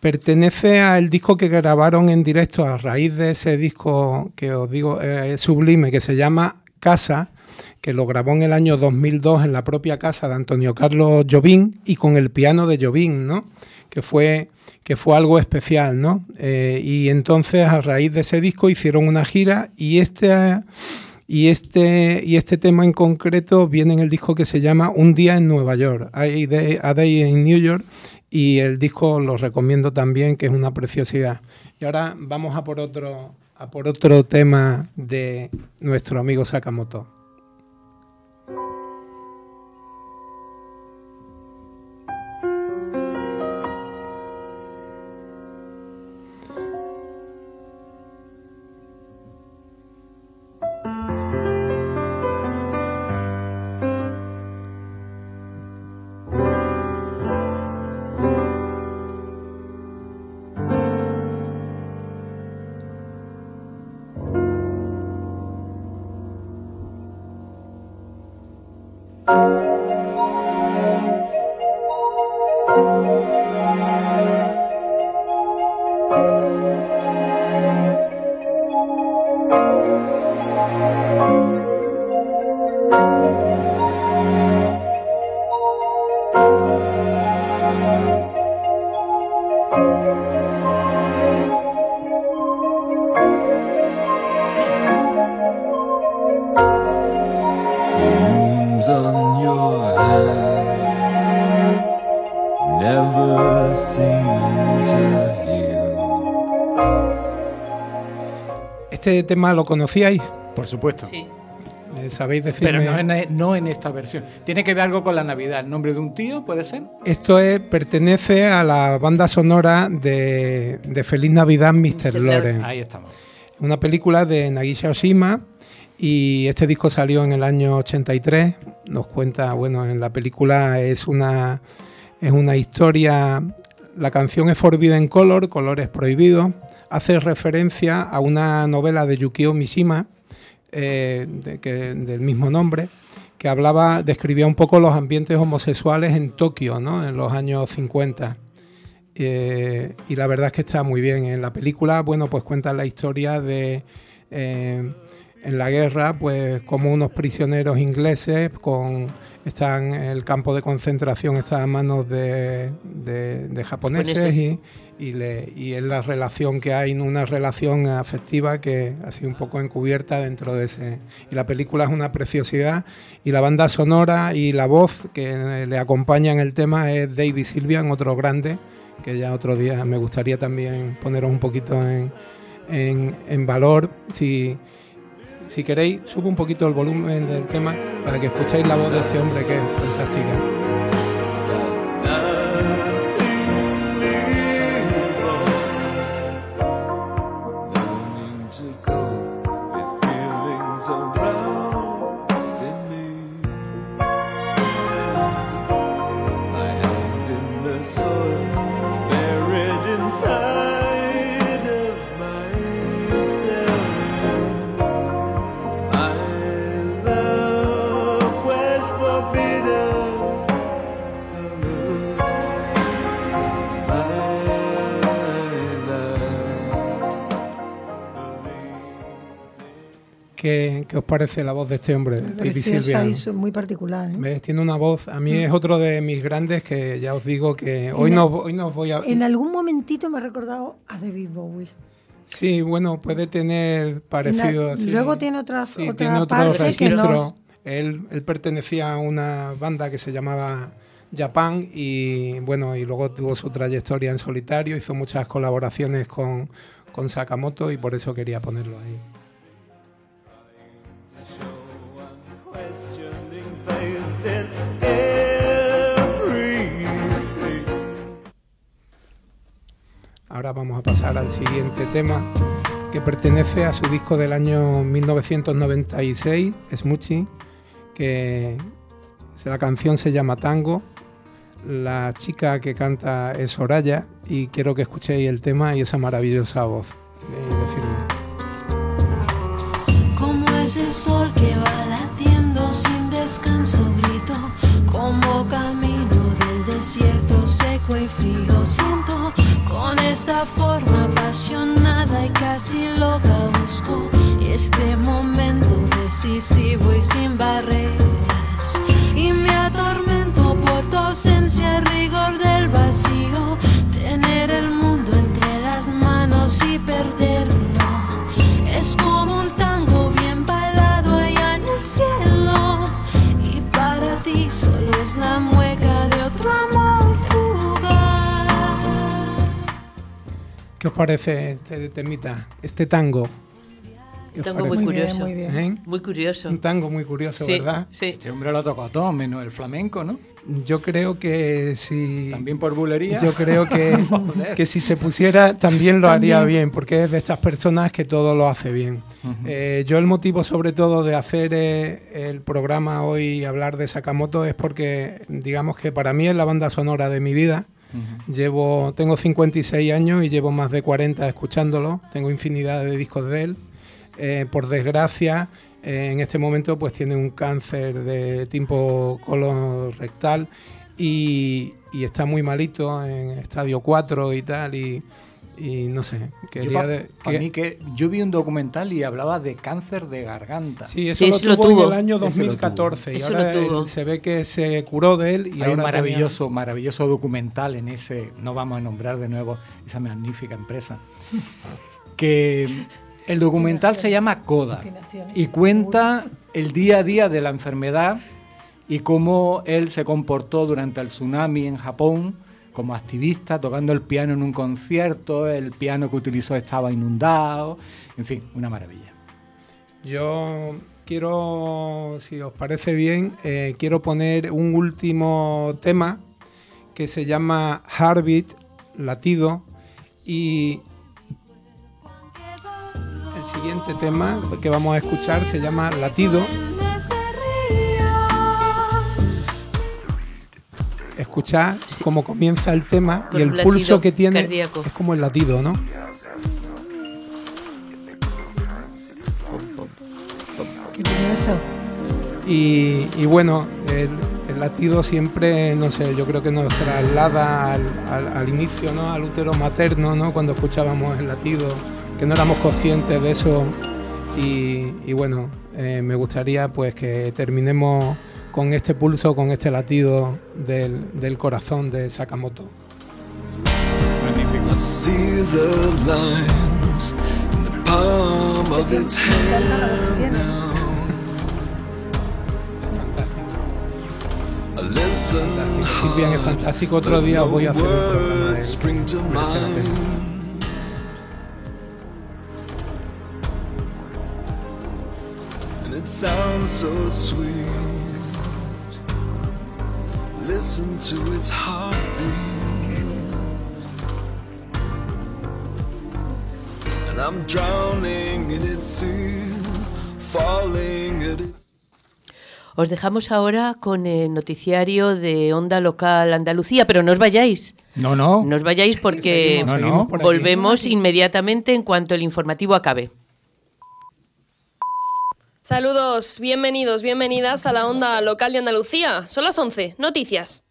Pertenece al disco que grabaron en directo a raíz de ese disco que os digo eh, es sublime, que se llama Casa, que lo grabó en el año 2002 en la propia casa de Antonio Carlos Jobim y con el piano de Jobim, ¿no? Que fue, que fue algo especial, ¿no? Eh, y entonces a raíz de ese disco hicieron una gira y este, y este, y este tema en concreto viene en el disco que se llama Un día en Nueva York, Day, A Day in New York, y el disco lo recomiendo también, que es una preciosidad. Y ahora vamos a por otro, a por otro tema de nuestro amigo Sakamoto. Este tema lo conocíais, Por supuesto. Sí. Eh, sabéis decirme. Pero no en, no en esta versión. Tiene que ver algo con la Navidad. ¿El nombre de un tío puede ser? Esto es, pertenece a la banda sonora de, de Feliz Navidad, Mr. Mr. Loren. Ahí estamos. Una película de Nagisa Oshima y este disco salió en el año 83. Nos cuenta, bueno, en la película es una, es una historia. La canción es Forbidden Color, Colores Prohibidos. Hace referencia a una novela de Yukio Mishima, eh, del mismo nombre, que hablaba, describía un poco los ambientes homosexuales en Tokio, ¿no? En los años 50. Eh, y la verdad es que está muy bien. En la película, bueno, pues cuentan la historia de eh, en la guerra, pues como unos prisioneros ingleses con están el campo de concentración está a manos de, de- de japoneses, Japoneses. y, y, le- y es la relación que hay, una relación afectiva que ha sido un poco encubierta dentro de ese. Y la película es una preciosidad y la banda sonora y la voz que le acompaña en el tema es David Sylvian, otro grande que ya otro día me gustaría también poneros un poquito en, en- en valor. Si, si queréis, subo un poquito el volumen del tema para que escuchéis la voz de este hombre que es fantástica. ¿Qué, qué os parece la voz de este hombre, David su- muy particular. ¿eh? Tiene una voz, a mí Mm. es otro de mis grandes que ya os digo que hoy no, hoy no os voy a... En algún momentito me ha recordado a David Bowie. Sí, bueno, puede tener parecido. sí. luego tiene otra- Sí, otra tiene otro parte que registro. nos- Él, él pertenecía a una banda que se llamaba Japan y bueno, y luego tuvo su trayectoria en solitario, hizo muchas colaboraciones con, con Sakamoto y por eso quería ponerlo ahí. Ahora vamos a pasar al siguiente tema que pertenece a su disco del año 1996, Smoochie, que la canción se llama Tango. La chica que canta es Soraya y quiero que escuchéis el tema y esa maravillosa voz. de sol que va latiendo seco y frío. Siento con esta forma apasionada y casi loca busco este momento decisivo y sin barreras. Y me atormento por tu ausencia, rigor del vacío, tener el mundo entre las manos y perderlo. Es como un tango bien bailado allá en el cielo. Y para ti solo es la mueca ¿Qué os parece este temita, este tango? ¿Qué os Tango muy curioso. muy bien. ¿Eh? Muy curioso. Un tango muy curioso, Sí, ¿verdad? sí. Este hombre lo ha tocado todo, menos el flamenco, ¿no? Yo creo que si... También por bulería. Yo creo que, (laughs) que si se pusiera también lo También. haría bien, porque es de estas personas que todo lo hace bien. Eh, yo el motivo sobre todo de hacer eh, el programa hoy y hablar de Sakamoto es porque digamos que para mí es la banda sonora de mi vida. Llevo, tengo 56 años y llevo más de 40 escuchándolo. Tengo infinidad de discos de él. Eh, por desgracia, eh, en este momento pues tiene un cáncer de tipo colorectal y, y está muy malito en estadio 4 y tal y, y no sé, quería de- para que- mí que yo vi un documental y hablaba de cáncer de garganta. Sí, eso Sí, lo eso lo tuvo, en el año Eso lo tuvo. 2014 y Eso ahora lo tuvo. él se ve que se curó de él y Hay un ahora maravilloso, maravilloso documental en ese, no vamos a nombrar de nuevo esa magnífica empresa, (laughs) que el documental se llama Coda y cuenta el día a día de la enfermedad y cómo él se comportó durante el tsunami en Japón como activista, tocando el piano en un concierto, el piano que utilizó estaba inundado, en fin, una maravilla. Yo quiero, si os parece bien, eh, quiero poner un último tema que se llama Heartbeat, latido, y el siguiente tema que vamos a escuchar se llama Latido. Escuchad cómo comienza el tema Con y el pulso que tiene cardíaco. es como el latido, ¿no? Qué curioso. Y, y bueno, el, el latido siempre, no sé, yo creo que nos traslada al, al- al inicio, ¿no? Al útero materno, ¿no? Cuando escuchábamos el latido, que no éramos conscientes de eso. Y, y bueno, eh, me gustaría pues que terminemos con este pulso, con este latido del, del corazón de Sakamoto. Magnífico. Fantástico. Es fantástico. Otro día voy a hacer un programa de él. it sounds so sweet. Listen to its heartbeat. And I'm drowning in its sea, falling at its Os dejamos ahora con el noticiario de Onda Local Andalucía, pero no os vayáis. No, no. No os vayáis porque Seguimos, seguimos por volvemos inmediatamente en cuanto el informativo acabe. Saludos, bienvenidos, bienvenidas a la onda local de Andalucía. Son las 11, noticias.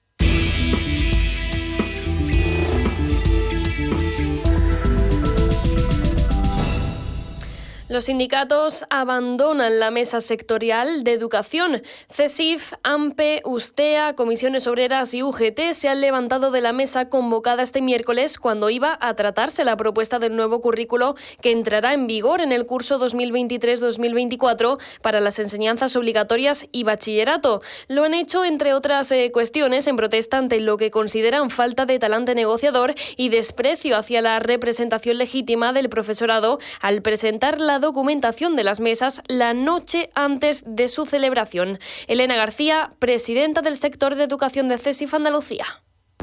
Los sindicatos abandonan la mesa sectorial de educación. CESIF, AMPE, USTEA, Comisiones Obreras y UGT se han levantado de la mesa convocada este miércoles cuando iba a tratarse la propuesta del nuevo currículo que entrará en vigor en el curso 2023-2024 para las enseñanzas obligatorias y bachillerato. Lo han hecho, entre otras eh, cuestiones, en protesta ante lo que consideran falta de talante negociador y desprecio hacia la representación legítima del profesorado al presentar la documentación de las mesas la noche antes de su celebración. Elena García, presidenta del sector de educación de CESIF Andalucía.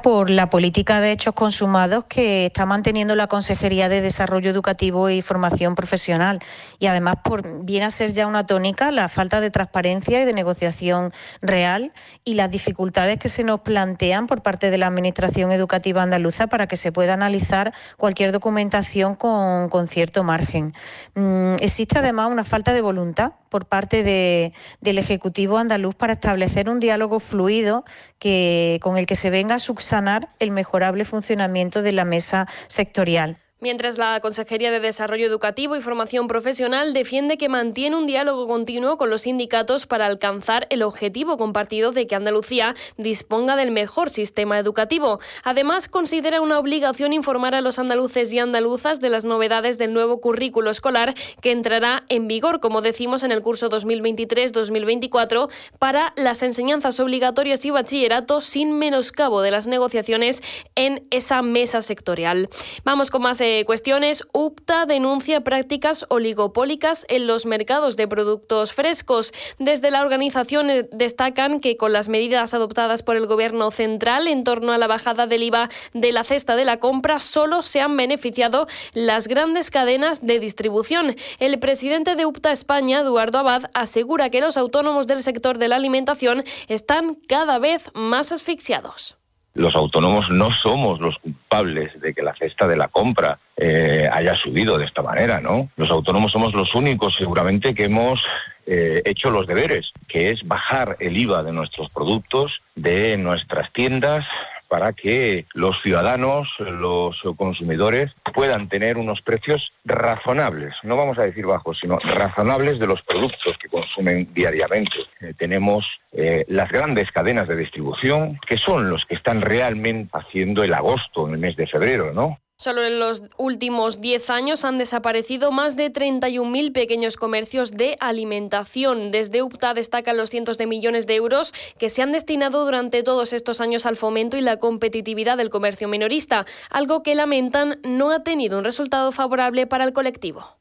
Por la política de hechos consumados que está manteniendo la Consejería de Desarrollo Educativo y Formación Profesional. Y además, por, viene a ser ya una tónica la falta de transparencia y de negociación real y las dificultades que se nos plantean por parte de la Administración Educativa Andaluza para que se pueda analizar cualquier documentación con, con cierto margen. Mm, existe además una falta de voluntad por parte de- del Ejecutivo andaluz para establecer un diálogo fluido que, con el que se venga a subsanar el mejorable funcionamiento de la mesa sectorial. Mientras la Consejería de Desarrollo Educativo y Formación Profesional defiende que mantiene un diálogo continuo con los sindicatos para alcanzar el objetivo compartido de que Andalucía disponga del mejor sistema educativo. Además, considera una obligación informar a los andaluces y andaluzas de las novedades del nuevo currículo escolar que entrará en vigor, como decimos, en el curso 2023-2024 para las enseñanzas obligatorias y bachillerato sin menoscabo de las negociaciones en esa mesa sectorial. Vamos con más eh, cuestiones. UPTA denuncia prácticas oligopólicas en los mercados de productos frescos. Desde la organización eh, destacan que con las medidas adoptadas por el Gobierno central en torno a la bajada del IVA de la cesta de la compra, solo se han beneficiado las grandes cadenas de distribución. El presidente de UPTA España, Eduardo Abad, asegura que los autónomos del sector de la alimentación están cada vez más asfixiados. Los autónomos no somos los culpables de que la cesta de la compra eh, haya subido de esta manera, ¿no? Los autónomos somos los únicos seguramente que hemos eh, hecho los deberes, que es bajar el IVA de nuestros productos, de nuestras tiendas, para que los ciudadanos, los consumidores puedan tener unos precios razonables, no vamos a decir bajos, sino razonables de los productos que consumen diariamente. Eh, tenemos eh, las grandes cadenas de distribución, que son los que están realmente haciendo el agosto en el mes de febrero, ¿no? Solo en los últimos 10 años han desaparecido más de 31.000 pequeños comercios de alimentación. Desde UPTA destacan los cientos de millones de euros que se han destinado durante todos estos años al fomento y la competitividad del comercio minorista, algo que lamentan no ha tenido un resultado favorable para el colectivo.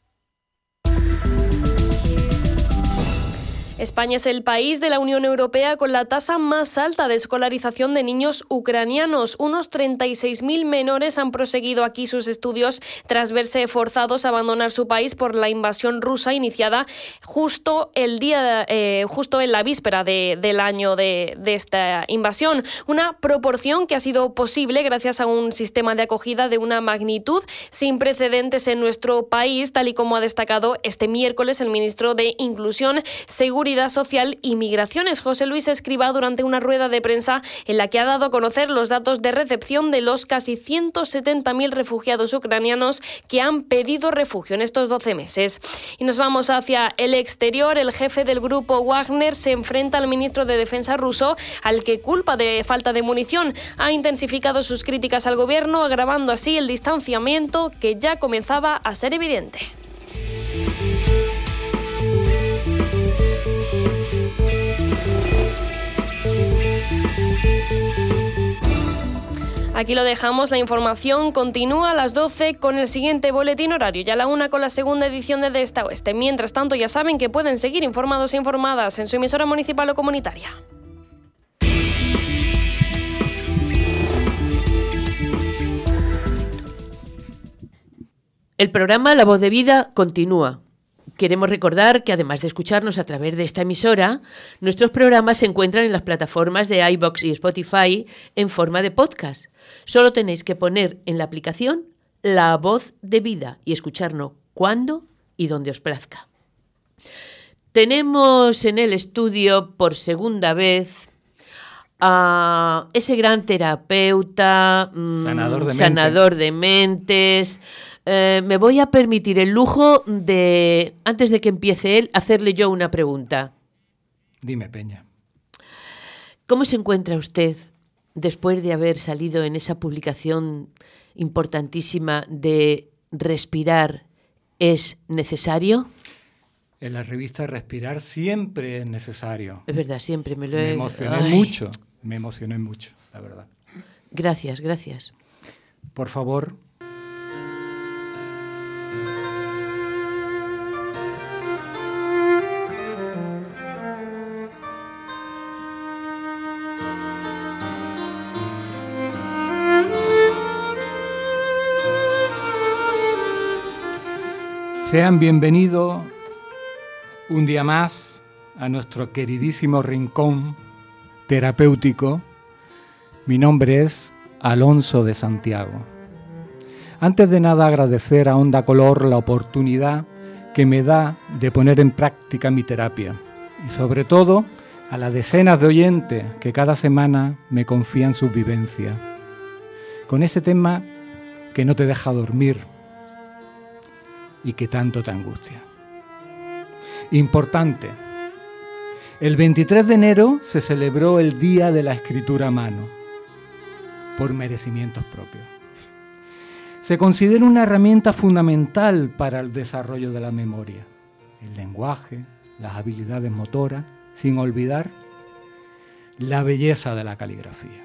España es el país de la Unión Europea con la tasa más alta de escolarización de niños ucranianos. Unos 36.000 menores han proseguido aquí sus estudios tras verse forzados a abandonar su país por la invasión rusa iniciada justo el día, eh, justo en la víspera de- del año de, de esta invasión. Una proporción que ha sido posible gracias a un sistema de acogida de una magnitud sin precedentes en nuestro país, tal y como ha destacado este miércoles el ministro de Inclusión, Seguridad Social y Migraciones, José Luis Escriba, durante una rueda de prensa en la que ha dado a conocer los datos de recepción de los casi 170.000 refugiados ucranianos que han pedido refugio en estos 12 meses. Y nos vamos hacia el exterior. El jefe del grupo Wagner se enfrenta al ministro de Defensa ruso, al que culpa de falta de munición. Ha intensificado sus críticas al gobierno, agravando así el distanciamiento que ya comenzaba a ser evidente. Aquí lo dejamos, la información continúa a las 12 con el siguiente boletín horario y a la 1 con la segunda edición de De Esta Oeste. Mientras tanto, ya saben que pueden seguir informados e informadas en su emisora municipal o comunitaria. El programa La Voz de Vida continúa. Queremos recordar que además de escucharnos a través de esta emisora, nuestros programas se encuentran en las plataformas de iBox y Spotify en forma de podcast. Solo tenéis que poner en la aplicación La Voz de Vida y escucharnos cuando y donde os plazca. Tenemos en el estudio por segunda vez a ese gran terapeuta, mm, Sanador de mente. de mentes. Eh, me voy a permitir el lujo de, antes de que empiece él, hacerle yo una pregunta. Dime, Peña. ¿Cómo se encuentra usted después de haber salido en esa publicación importantísima de Respirar es necesario? En la revista Respirar siempre es necesario. Es verdad, siempre me lo Me he... emocioné Ay, mucho, me emocioné mucho, la verdad. Gracias, gracias. Por favor, Sean bienvenidos un día más a nuestro queridísimo rincón terapéutico. Mi nombre es Alonso de Santiago. Antes de nada agradecer a Onda Color la oportunidad que me da de poner en práctica mi terapia y sobre todo a las decenas de oyentes que cada semana me confían sus vivencias. Con ese tema que no te deja dormir y que tanto te angustia. Importante. El 23 de enero se celebró el Día de la Escritura a Mano, por merecimientos propios. Se considera una herramienta fundamental para el desarrollo de la memoria, el lenguaje, las habilidades motoras, sin olvidar la belleza de la caligrafía.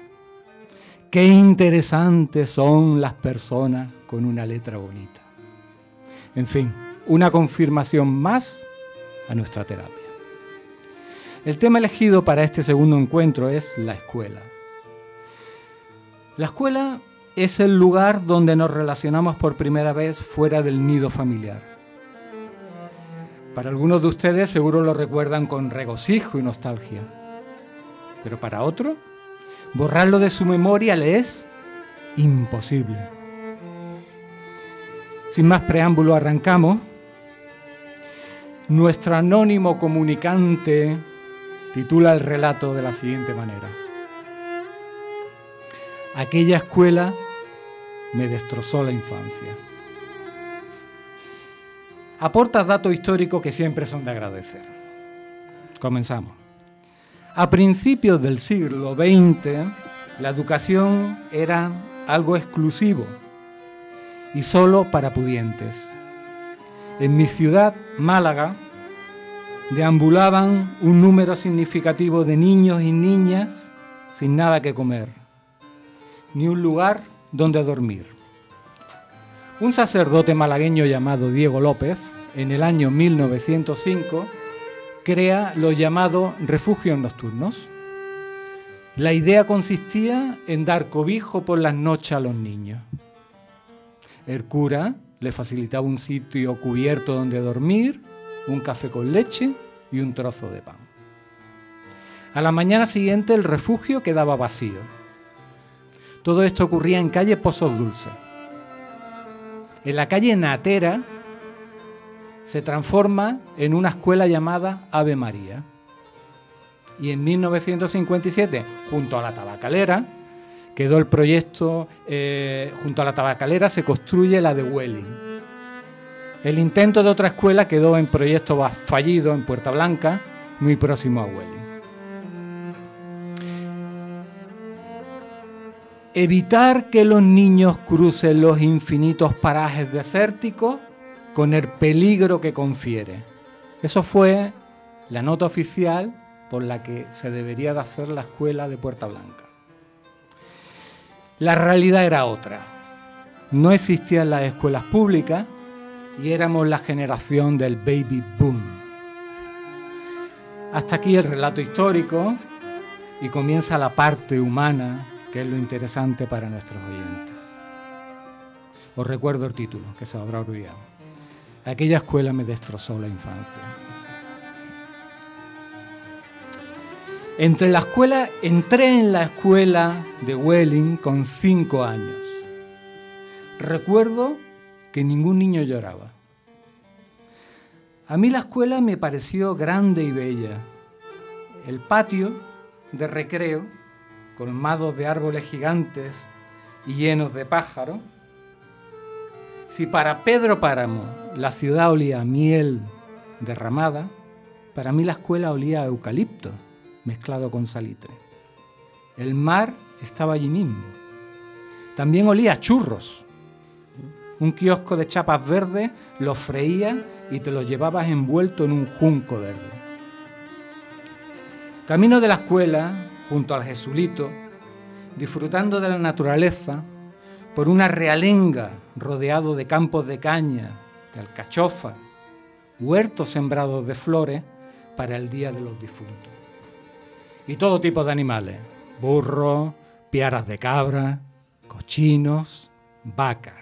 Qué interesantes son las personas con una letra bonita. En fin, una confirmación más a nuestra terapia. El tema elegido para este segundo encuentro es la escuela. La escuela es el lugar donde nos relacionamos por primera vez fuera del nido familiar. Para algunos de ustedes seguro lo recuerdan con regocijo y nostalgia, pero para otros, borrarlo de su memoria le es imposible. Sin más preámbulo, arrancamos. Nuestro anónimo comunicante titula el relato de la siguiente manera. Aquella escuela me destrozó la infancia. Aporta datos históricos que siempre son de agradecer. Comenzamos. A principios del siglo XX, la educación era algo exclusivo y solo para pudientes. En mi ciudad, Málaga, deambulaban un número significativo de niños y niñas sin nada que comer, ni un lugar donde dormir. Un sacerdote malagueño llamado Diego López, en el año 1905, crea los llamados refugios nocturnos. La idea consistía en dar cobijo por las noches a los niños. El cura le facilitaba un sitio cubierto donde dormir, un café con leche y un trozo de pan. A la mañana siguiente el refugio quedaba vacío. Todo esto ocurría en calle Pozos Dulces. En la calle Natera se transforma en una escuela llamada Ave María. Y en 1957, junto a la tabacalera, quedó el proyecto, eh, junto a la tabacalera se construye la de Welling. El intento de otra escuela quedó en proyecto fallido en Puerta Blanca, muy próximo a Welling. Evitar que los niños crucen los infinitos parajes desérticos con el peligro que confiere. Eso fue la nota oficial por la que se debería de hacer la escuela de Puerta Blanca. La realidad era otra. No existían las escuelas públicas y éramos la generación del baby boom. Hasta aquí el relato histórico y comienza la parte humana, que es lo interesante para nuestros oyentes. Os recuerdo el título, que se habrá olvidado. Aquella escuela me destrozó la infancia. Entre la escuela, entré en la escuela de Welling con cinco años. Recuerdo que ningún niño lloraba. A mí la escuela me pareció grande y bella. El patio de recreo, colmado de árboles gigantes y llenos de pájaros. Si para Pedro Páramo la ciudad olía a miel derramada, para mí la escuela olía a eucalipto mezclado con salitre. El mar estaba allí mismo. También olía a churros. Un kiosco de chapas verdes los freía y te los llevabas envuelto en un junco verde. Camino de la escuela, junto al Jesulito, disfrutando de la naturaleza, por una realenga rodeado de campos de caña, de alcachofa, huertos sembrados de flores para el Día de los Difuntos. Y todo tipo de animales, burros, piaras de cabra, cochinos, vacas.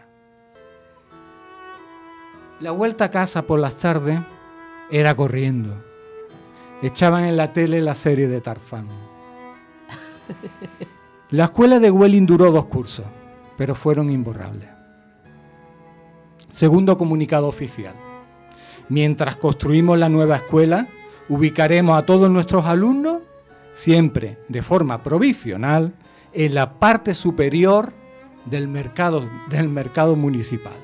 La vuelta a casa por las tardes era corriendo. Echaban en la tele la serie de Tarzán. (laughs) La escuela de Welling duró dos cursos, pero fueron imborrables. Segundo comunicado oficial. Mientras construimos la nueva escuela, ubicaremos a todos nuestros alumnos, siempre de forma provisional, en la parte superior del mercado, del mercado municipal.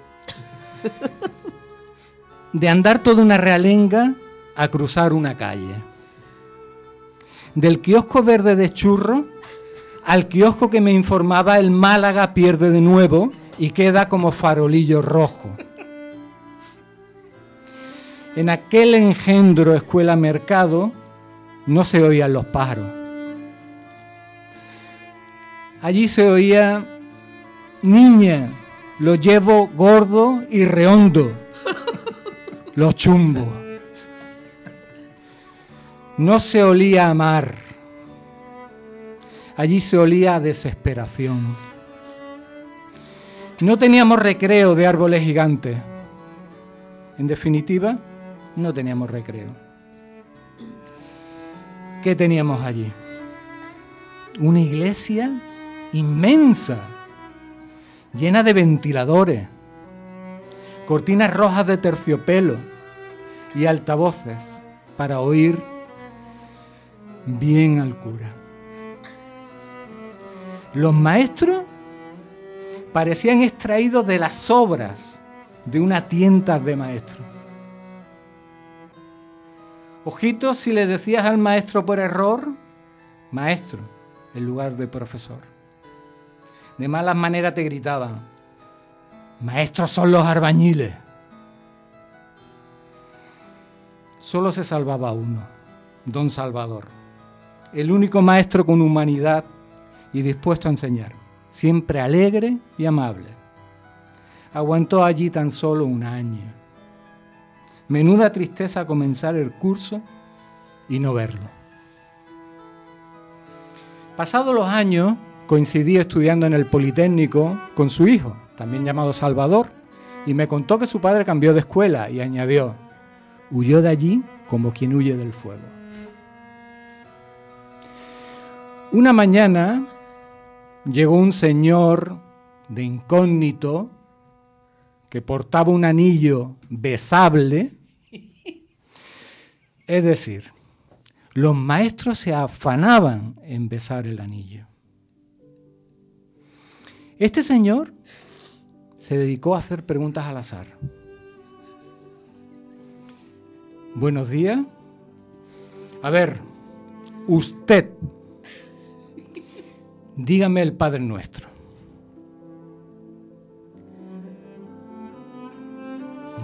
De andar toda una realenga a cruzar una calle. Del kiosco verde de churro al kiosco que me informaba el Málaga pierde de nuevo y queda como farolillo rojo. En aquel engendro escuela-mercado no se oían los pájaros. Allí se oía, niña, lo llevo gordo y rehondo, (laughs) lo chumbo. No se olía a mar. Allí se olía a desesperación. No teníamos recreo de árboles gigantes. En definitiva, no teníamos recreo. ¿Qué teníamos allí? Una iglesia inmensa, llena de ventiladores, cortinas rojas de terciopelo y altavoces para oír bien al cura. Los maestros parecían extraídos de las obras de una tienda de maestros. Ojito si le decías al maestro por error, maestro, en lugar de profesor. De malas maneras te gritaban, maestros son los arbañiles. Solo se salvaba uno, don Salvador, el único maestro con humanidad y dispuesto a enseñar, siempre alegre y amable. Aguantó allí tan solo un año. Menuda tristeza comenzar el curso y no verlo. Pasados los años, coincidí estudiando en el Politécnico con su hijo, también llamado Salvador, y me contó que su padre cambió de escuela y añadió, huyó de allí como quien huye del fuego. Una mañana llegó un señor de incógnito que portaba un anillo besable, es decir, los maestros se afanaban en besar el anillo. Este señor se dedicó a hacer preguntas al azar. Buenos días. A ver, usted, dígame el Padre Nuestro.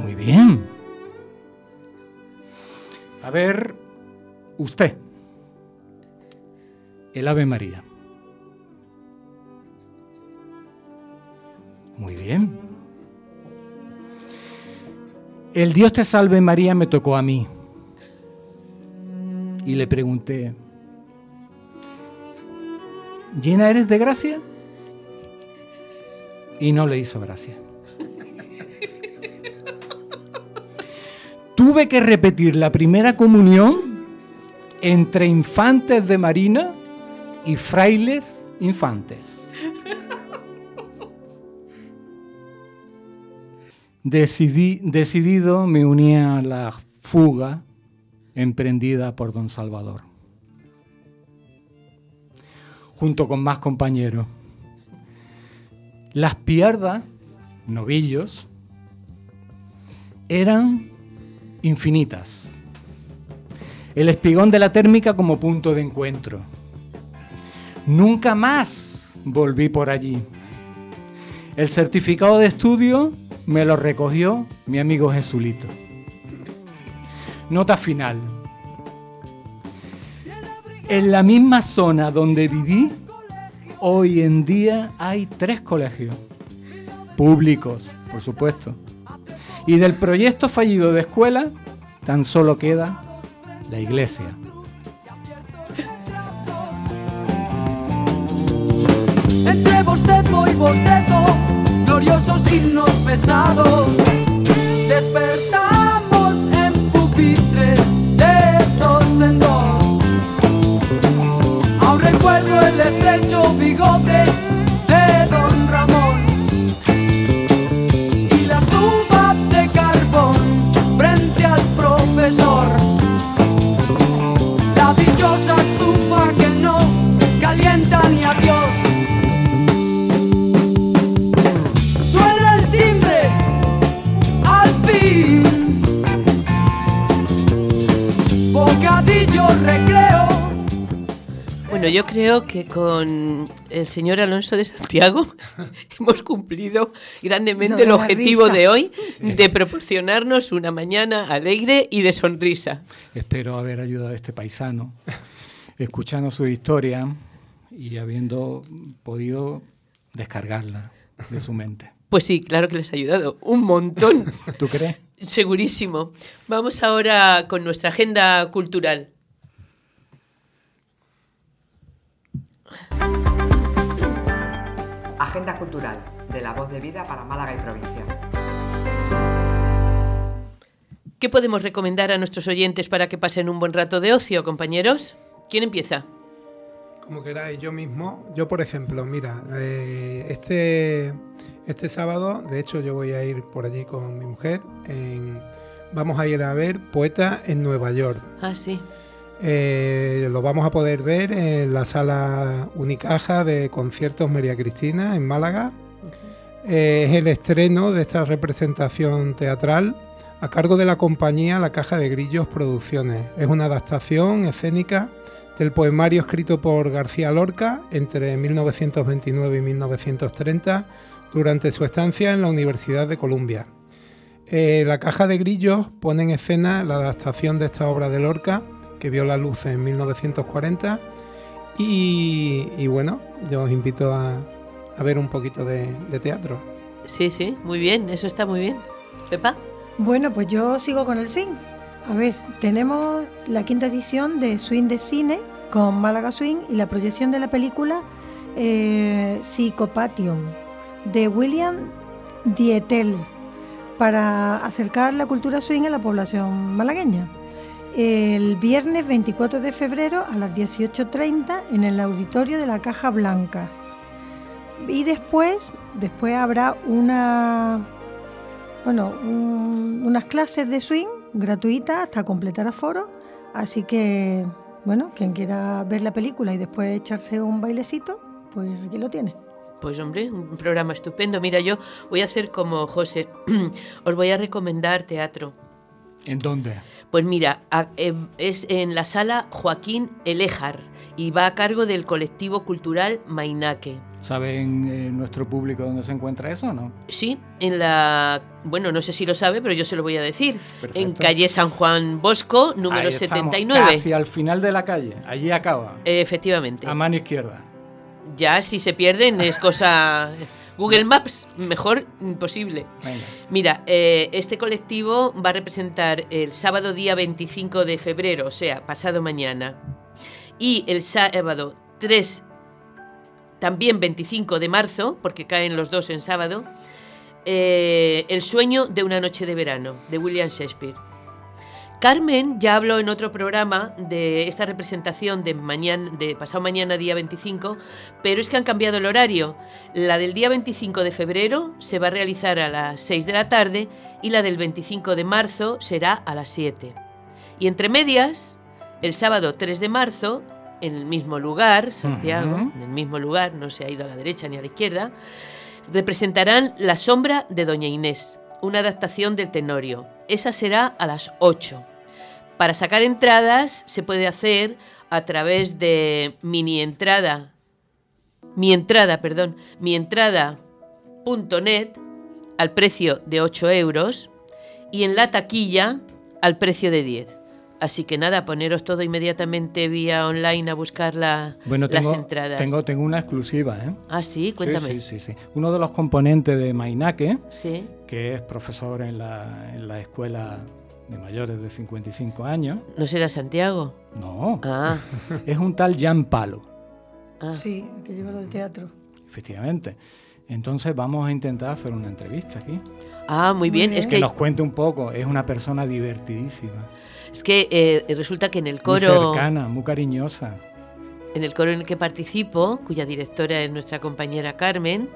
Muy bien. A ver, usted, el Ave María. Muy bien. El Dios te salve María me tocó a mí. Y le pregunté, ¿llena eres de gracia? Y no le hizo gracia. Tuve que repetir la primera comunión entre infantes de marina y frailes infantes. Decidí, decidido me uní a la fuga emprendida por don Salvador, junto con más compañeros. Las pierdas, novillos, eran infinitas. El espigón de la térmica como punto de encuentro. Nunca más volví por allí. El certificado de estudio me lo recogió mi amigo Jesulito. Nota final. En la misma zona donde viví, hoy en día hay tres colegios. Públicos, por supuesto. Y del proyecto fallido de escuela, tan solo queda la iglesia. Entre bostezo y bostezo, gloriosos himnos pesados, de Bueno, yo creo que con el señor Alonso de Santiago (laughs) hemos cumplido grandemente el objetivo risa. de hoy de proporcionarnos una mañana alegre y de sonrisa. Espero haber ayudado a este paisano, escuchando su historia y habiendo podido descargarla de su mente. Pues sí, claro que les ha ayudado un montón. ¿Tú crees? Segurísimo. Vamos ahora con nuestra agenda cultural. Agenda cultural de la voz de vida para Málaga y provincia. ¿Qué podemos recomendar a nuestros oyentes para que pasen un buen rato de ocio, compañeros? ¿Quién empieza? Como queráis, yo mismo. Yo, por ejemplo, mira, eh, este, este sábado, de hecho, yo voy a ir por allí con mi mujer. en- vamos a ir a ver Poeta en Nueva York. Ah, sí. Eh, lo vamos a poder ver en la sala Unicaja de conciertos María Cristina en Málaga. Eh, es el estreno de esta representación teatral a cargo de la compañía La Caja de Grillos Producciones. Es una adaptación escénica del poemario escrito por García Lorca entre 1929 y 1930 durante su estancia en la Universidad de Columbia. Eh, la Caja de Grillos pone en escena la adaptación de esta obra de Lorca que vio la luz en 1940 y, y bueno, yo os invito a, a ver un poquito de, de teatro. Sí, sí, muy bien, eso está muy bien. Pepa. Bueno, pues yo sigo con el swing. A ver, tenemos la quinta edición de Swing de Cine con Málaga Swing y la proyección de la película eh, Psychopathium de William Dietel para acercar la cultura swing a la población malagueña. El viernes 24 de febrero a las 18.30 en el auditorio de la Caja Blanca. Y después, después habrá una bueno, un- unas clases de swing gratuitas hasta completar aforo. Así que, bueno, quien quiera ver la película y después echarse un bailecito, pues aquí lo tiene. Pues hombre, un programa estupendo. Mira, yo voy a hacer como José. (clears throat) Os voy a recomendar teatro. ¿En dónde? Pues mira, em, es en la sala Joaquín Eléjar y va a cargo del colectivo cultural Mainaque. ¿Saben eh, nuestro público dónde se encuentra eso o no? Sí, en la. Bueno, no sé si lo sabe, pero yo se lo voy a decir. En Perfecto. calle San Juan Bosco, número Ahí estamos, 79. Casi al final de la calle. Allí acaba. Efectivamente. A mano izquierda. Ya si se pierden es cosa... Google Maps, mejor imposible. Venga. Mira, eh, este colectivo va a representar el sábado día 25 de febrero, o sea, pasado mañana. Y el sábado 3, también 25 de marzo, porque caen los dos en sábado, eh, El sueño de una noche de verano, de William Shakespeare. Carmen ya habló en otro programa de esta representación de mañana, de pasado mañana día 25, pero es que han cambiado el horario. La del día 25 de febrero se va a realizar a las 6 de la tarde y la del 25 de marzo será a las 7. Y entre medias, el sábado 3 de marzo, en el mismo lugar, Santiago, en el mismo lugar, no se ha ido a la derecha ni a la izquierda, representarán La sombra de Doña Inés, una adaptación del Tenorio. Esa será a las 8. Para sacar entradas se puede hacer a través de mini entrada, mi entrada, perdón, mi entrada.net al precio de 8 euros y en la taquilla al precio de 10. Así que nada, poneros todo inmediatamente vía online a buscar la- Bueno, las entradas. tengo, tengo una exclusiva, ¿eh? Ah, sí, cuéntame. Sí, sí, sí, sí. Uno de los componentes de Mainaque, Sí. que es profesor en la, en la escuela de mayores de 55 años. ¿No será Santiago? No. Ah. (laughs) es un tal Jan Palo, Sí, el que lleva lo del teatro. efectivamente. Entonces vamos a intentar hacer una entrevista aquí. Ah, muy bien. Es que, que, nos cuente un poco. Es una persona divertidísima. es que eh, resulta que en el Muy coro, cercana, muy cariñosa. en el coro en el que participo, cuya directora es nuestra compañera Carmen,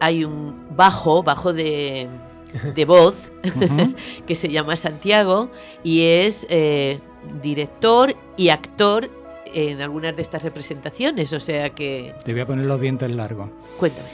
hay un bajo, bajo de, de voz, (laughs) que se llama Santiago y es eh, director y actor en algunas de estas representaciones. O sea que, Te voy a poner los dientes largos. cuéntame.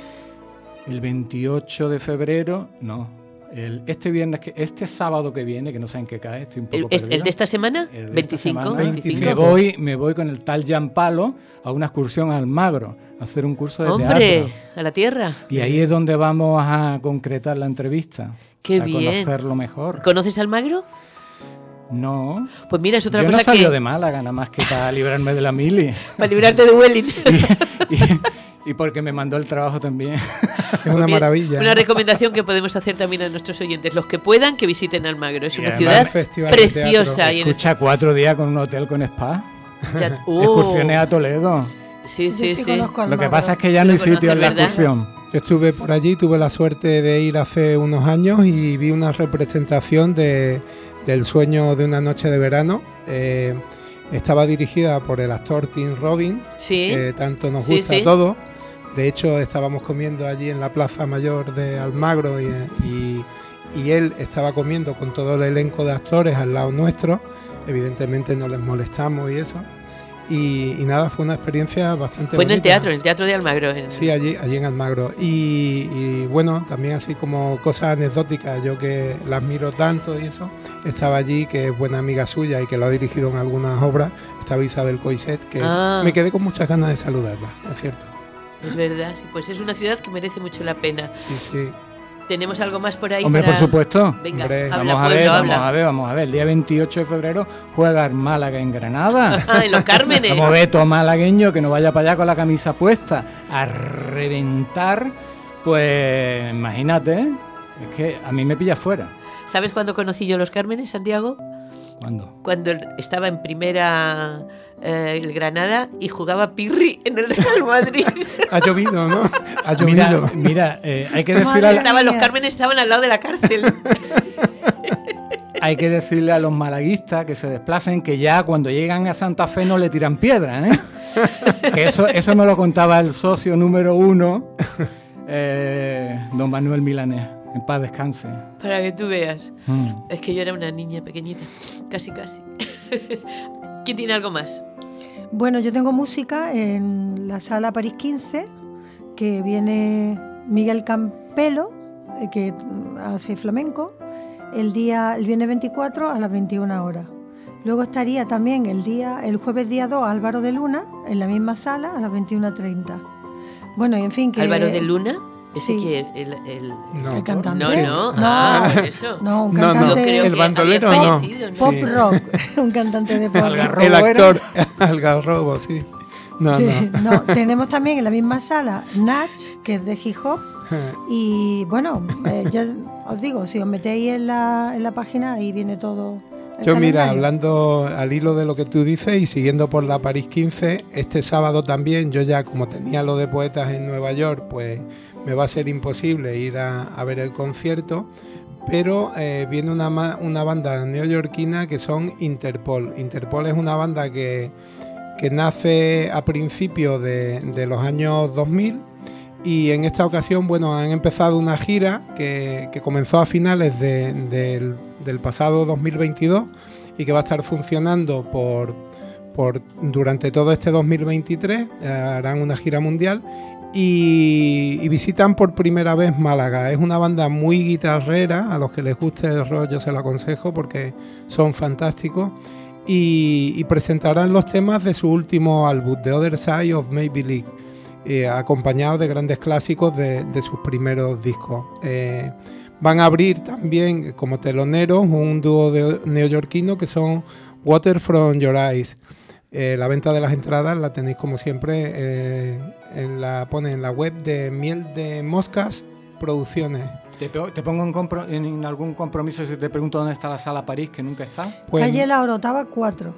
El 28 de febrero, no. El, este viernes, que, este sábado que viene, que no sé en qué cae, estoy un poco ¿El, el de esta semana? El de esta 25, semana. 25. Me voy, me voy con el tal Jean Palo a una excursión al Magro, a hacer un curso de Hombre, teatro. a la tierra. Y ahí es donde vamos a concretar la entrevista. Qué a bien. conocerlo mejor. ¿Conoces al Magro? No. Pues mira, es otra Yo cosa no que... de Málaga, nada más que para librarme de la mili. (laughs) Para librarte de Welling. (laughs) Y porque me mandó el trabajo también. Es una (laughs) Bien, maravilla. Una recomendación que podemos hacer también a nuestros oyentes. Los que puedan, que visiten Almagro. Es Y una ciudad preciosa. y en el- Escucha, cuatro días con un hotel con spa. Ya- Oh. (laughs) Excursiones a Toledo. Sí, sí, Yo sí Lo que pasa es que ya no hay sitio en la ¿verdad? excursión. Yo estuve por allí, tuve la suerte de ir hace unos años y vi una representación de, del sueño de una noche de verano. Eh, estaba dirigida por el actor Tim Robbins, Sí. que tanto nos Sí, gusta sí. a todos. De hecho, estábamos comiendo allí en la Plaza Mayor de Almagro y, y- y él estaba comiendo con todo el elenco de actores al lado nuestro. Evidentemente no les molestamos y eso. Y, y nada, fue una experiencia bastante Fue en el teatro, en el teatro de Almagro. en- Sí, allí, allí en Almagro. Y, y, bueno, también así como cosas anecdóticas, yo que la admiro tanto y eso, estaba allí, que es buena amiga suya y que lo ha dirigido en algunas obras, estaba Isabel Coixet, que Ah. me quedé con muchas ganas de saludarla, es cierto. Es verdad, sí, pues es una ciudad que merece mucho la pena. Sí, sí. ¿Tenemos algo más por ahí? Hombre, para- por supuesto. Venga, Hombre. habla, vamos a ver, habla. vamos a ver, vamos a ver. El día 28 de febrero juega el Málaga en Granada. Ah, (laughs) en los Cármenes. Vamos a ver, todo malagueño que no vaya para allá con la camisa puesta a reventar. Pues imagínate, ¿eh? es que a mí me pilla fuera. ¿Sabes cuándo conocí yo los Cármenes, Santiago? ¿Cuándo? Cuando estaba en primera eh, el Granada y jugaba Pirri en el Real Madrid. Ha llovido, ¿no? Ha Mira, llovido. mira eh, hay, que al- Estaban, los. Cármenes estaban al lado de la cárcel. hay que decirle a los malaguistas que se desplacen que ya cuando llegan a Santa Fe no le tiran piedras. ¿eh? que eso, eso me lo contaba el socio número uno, eh, don Manuel Milanés. En paz descanse. Para que tú veas. Mm. Es que yo era una niña pequeñita. Casi, casi. ¿Quién tiene algo más? Bueno, yo tengo música en la sala París 15, que viene Miguel Campelo, eh, que hace flamenco, el día el viernes 24 a las 21 horas. Luego estaría también el día el jueves día 2 Álvaro de Luna en la misma sala a las 21:30. Bueno, y en fin que Álvaro de Luna. Ese Sí. que el, el- No. el cantante. No, no. No. Ah, por eso. No, un No, no, cantante creo el bandolero no. fallecido, ¿no? pop Sí. rock, (laughs) un cantante de pop rock. Algarrobo El actor (laughs) Algarrobo, sí. No, Sí, no. no, tenemos también en la misma sala Natch, que es de hip hop. (laughs) Y bueno, eh, ya os digo, si os metéis en la, en la página, ahí viene todo. el Yo mira, hablando al hilo de lo que tú dices y siguiendo por la París 15, este sábado también, yo ya como tenía lo de poetas en Nueva York, pues me va a ser imposible ir a, ver el concierto, pero eh, viene una, una banda neoyorquina que son Interpol. Interpol es una banda que, que nace a principios de, los años 2000 y en esta ocasión, bueno, han empezado una gira que, que comenzó a finales de- del, del pasado 2022 y que va a estar funcionando por, por durante todo este 2023. eh, harán una gira mundial y, visitan por primera vez Málaga. Es una banda muy guitarrera, a los que les guste el rock yo se lo aconsejo porque son fantásticos. Y, y presentarán los temas de su último álbum, The Other Side of Maybelline eh, acompañados de grandes clásicos de, sus primeros discos. Eh, van a abrir también como teloneros un dúo neoyorquino que son Water from Your Eyes. Eh, la venta de las entradas la tenéis como siempre eh, en la pone en la web de Miel de Moscas Producciones. Te, pongo en, compro- en algún compromiso si te pregunto dónde está la sala París, que nunca está. Pues, Calle La Orotava 4.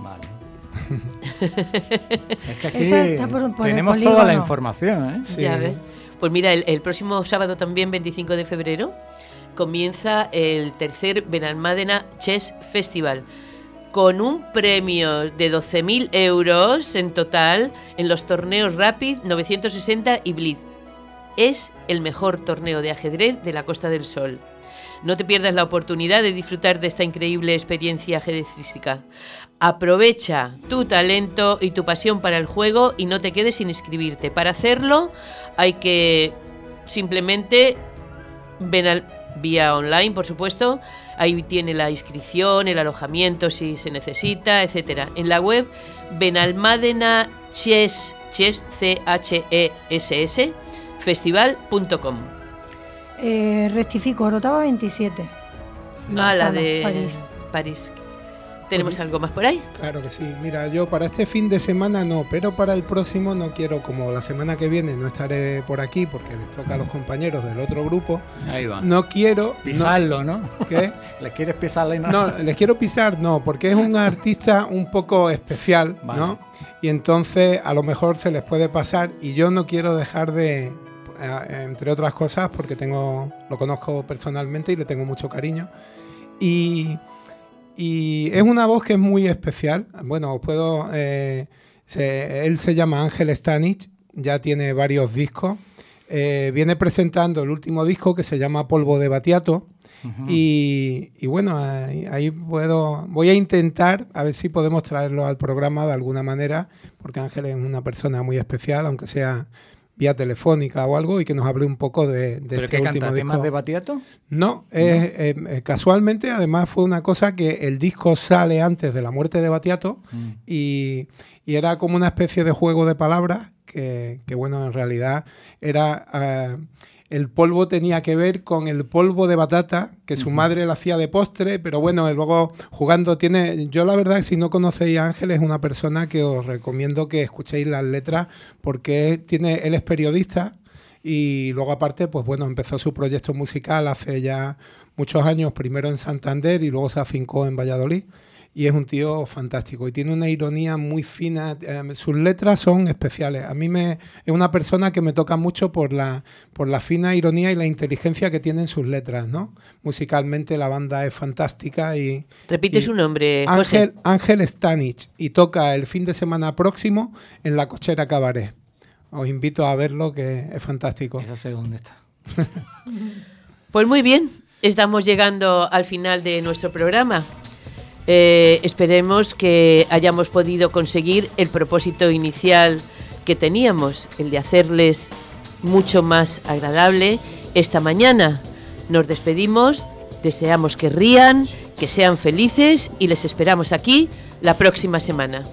Vale. (laughs) es que aquí está por- por el tenemos polígono. toda la información, ¿eh? sí. Ya ves. Pues mira, el, el próximo sábado también, 25 de febrero, comienza el tercer Benalmádena Chess Festival con un premio de 12.000 euros en total en los torneos Rapid 960 y Blitz. Es el mejor torneo de ajedrez de la Costa del Sol. No te pierdas la oportunidad de disfrutar de esta increíble experiencia ajedrecística. Aprovecha tu talento y tu pasión para el juego y no te quedes sin inscribirte. Para hacerlo hay que simplemente ven al- vía online, por supuesto. Ahí tiene la inscripción, el alojamiento si se necesita, etcétera. En la web Benalmádena Chess, Chess, C-H-E-S-S, festival.com. Eh, rectifico, Orotava 27. Ah, la de París. París. ¿Tenemos algo más por ahí? Claro que sí. Mira, yo para este fin de semana no, pero para el próximo no quiero, como la semana que viene no estaré por aquí porque les toca a los compañeros del otro grupo. Ahí va. No quiero. Pisarlo, ¿no? ¿Qué? (laughs) ¿Le quieres pisarle? No, les quiero pisar, no, porque es un artista un poco especial, Vale. ¿no? Y entonces a lo mejor se les puede pasar y yo no quiero dejar de, eh, entre otras cosas, porque tengo, lo conozco personalmente y le tengo mucho cariño. Y, y es una voz que es muy especial. Bueno, os puedo. eh, se- él se llama Ángel Stanich, ya tiene varios discos. Eh, viene presentando el último disco que se llama Polvo de Batiato. y, y bueno, ahí, ahí puedo. Voy a intentar a ver si podemos traerlo al programa de alguna manera, porque Ángel es una persona muy especial, aunque sea vía telefónica o algo, y que nos hable un poco de, de ¿Pero este qué último canta? ¿Temas de Batiato? No, eh, eh, eh, casualmente además fue una cosa que el disco sale antes de la muerte de Batiato Mm. y, y era como una especie de juego de palabras que, que, bueno, en realidad era... eh, el polvo tenía que ver con el polvo de batata que su madre le hacía de postre, pero bueno, luego jugando tiene... Yo la verdad, si no conocéis a Ángel, es una persona que os recomiendo que escuchéis las letras porque tiene, él es periodista y luego aparte, pues bueno, empezó su proyecto musical hace ya muchos años, primero en Santander y luego se afincó en Valladolid. Y es un tío fantástico y tiene una ironía muy fina. eh, sus letras son especiales. A mí me es una persona que me toca mucho por la por la fina ironía y la inteligencia que tienen sus letras, ¿no? Musicalmente la banda es fantástica y Repite y su nombre, José. Ángel Ángel Stanich y toca el fin de semana próximo en la Cochera Cabaret. Os invito a verlo que es fantástico. Esa segunda está. (laughs) Pues muy bien, estamos llegando al final de nuestro programa. Eh, esperemos que hayamos podido conseguir el propósito inicial que teníamos, el de hacerles mucho más agradable esta mañana. Nos despedimos, deseamos que rían, que sean felices y les esperamos aquí la próxima semana.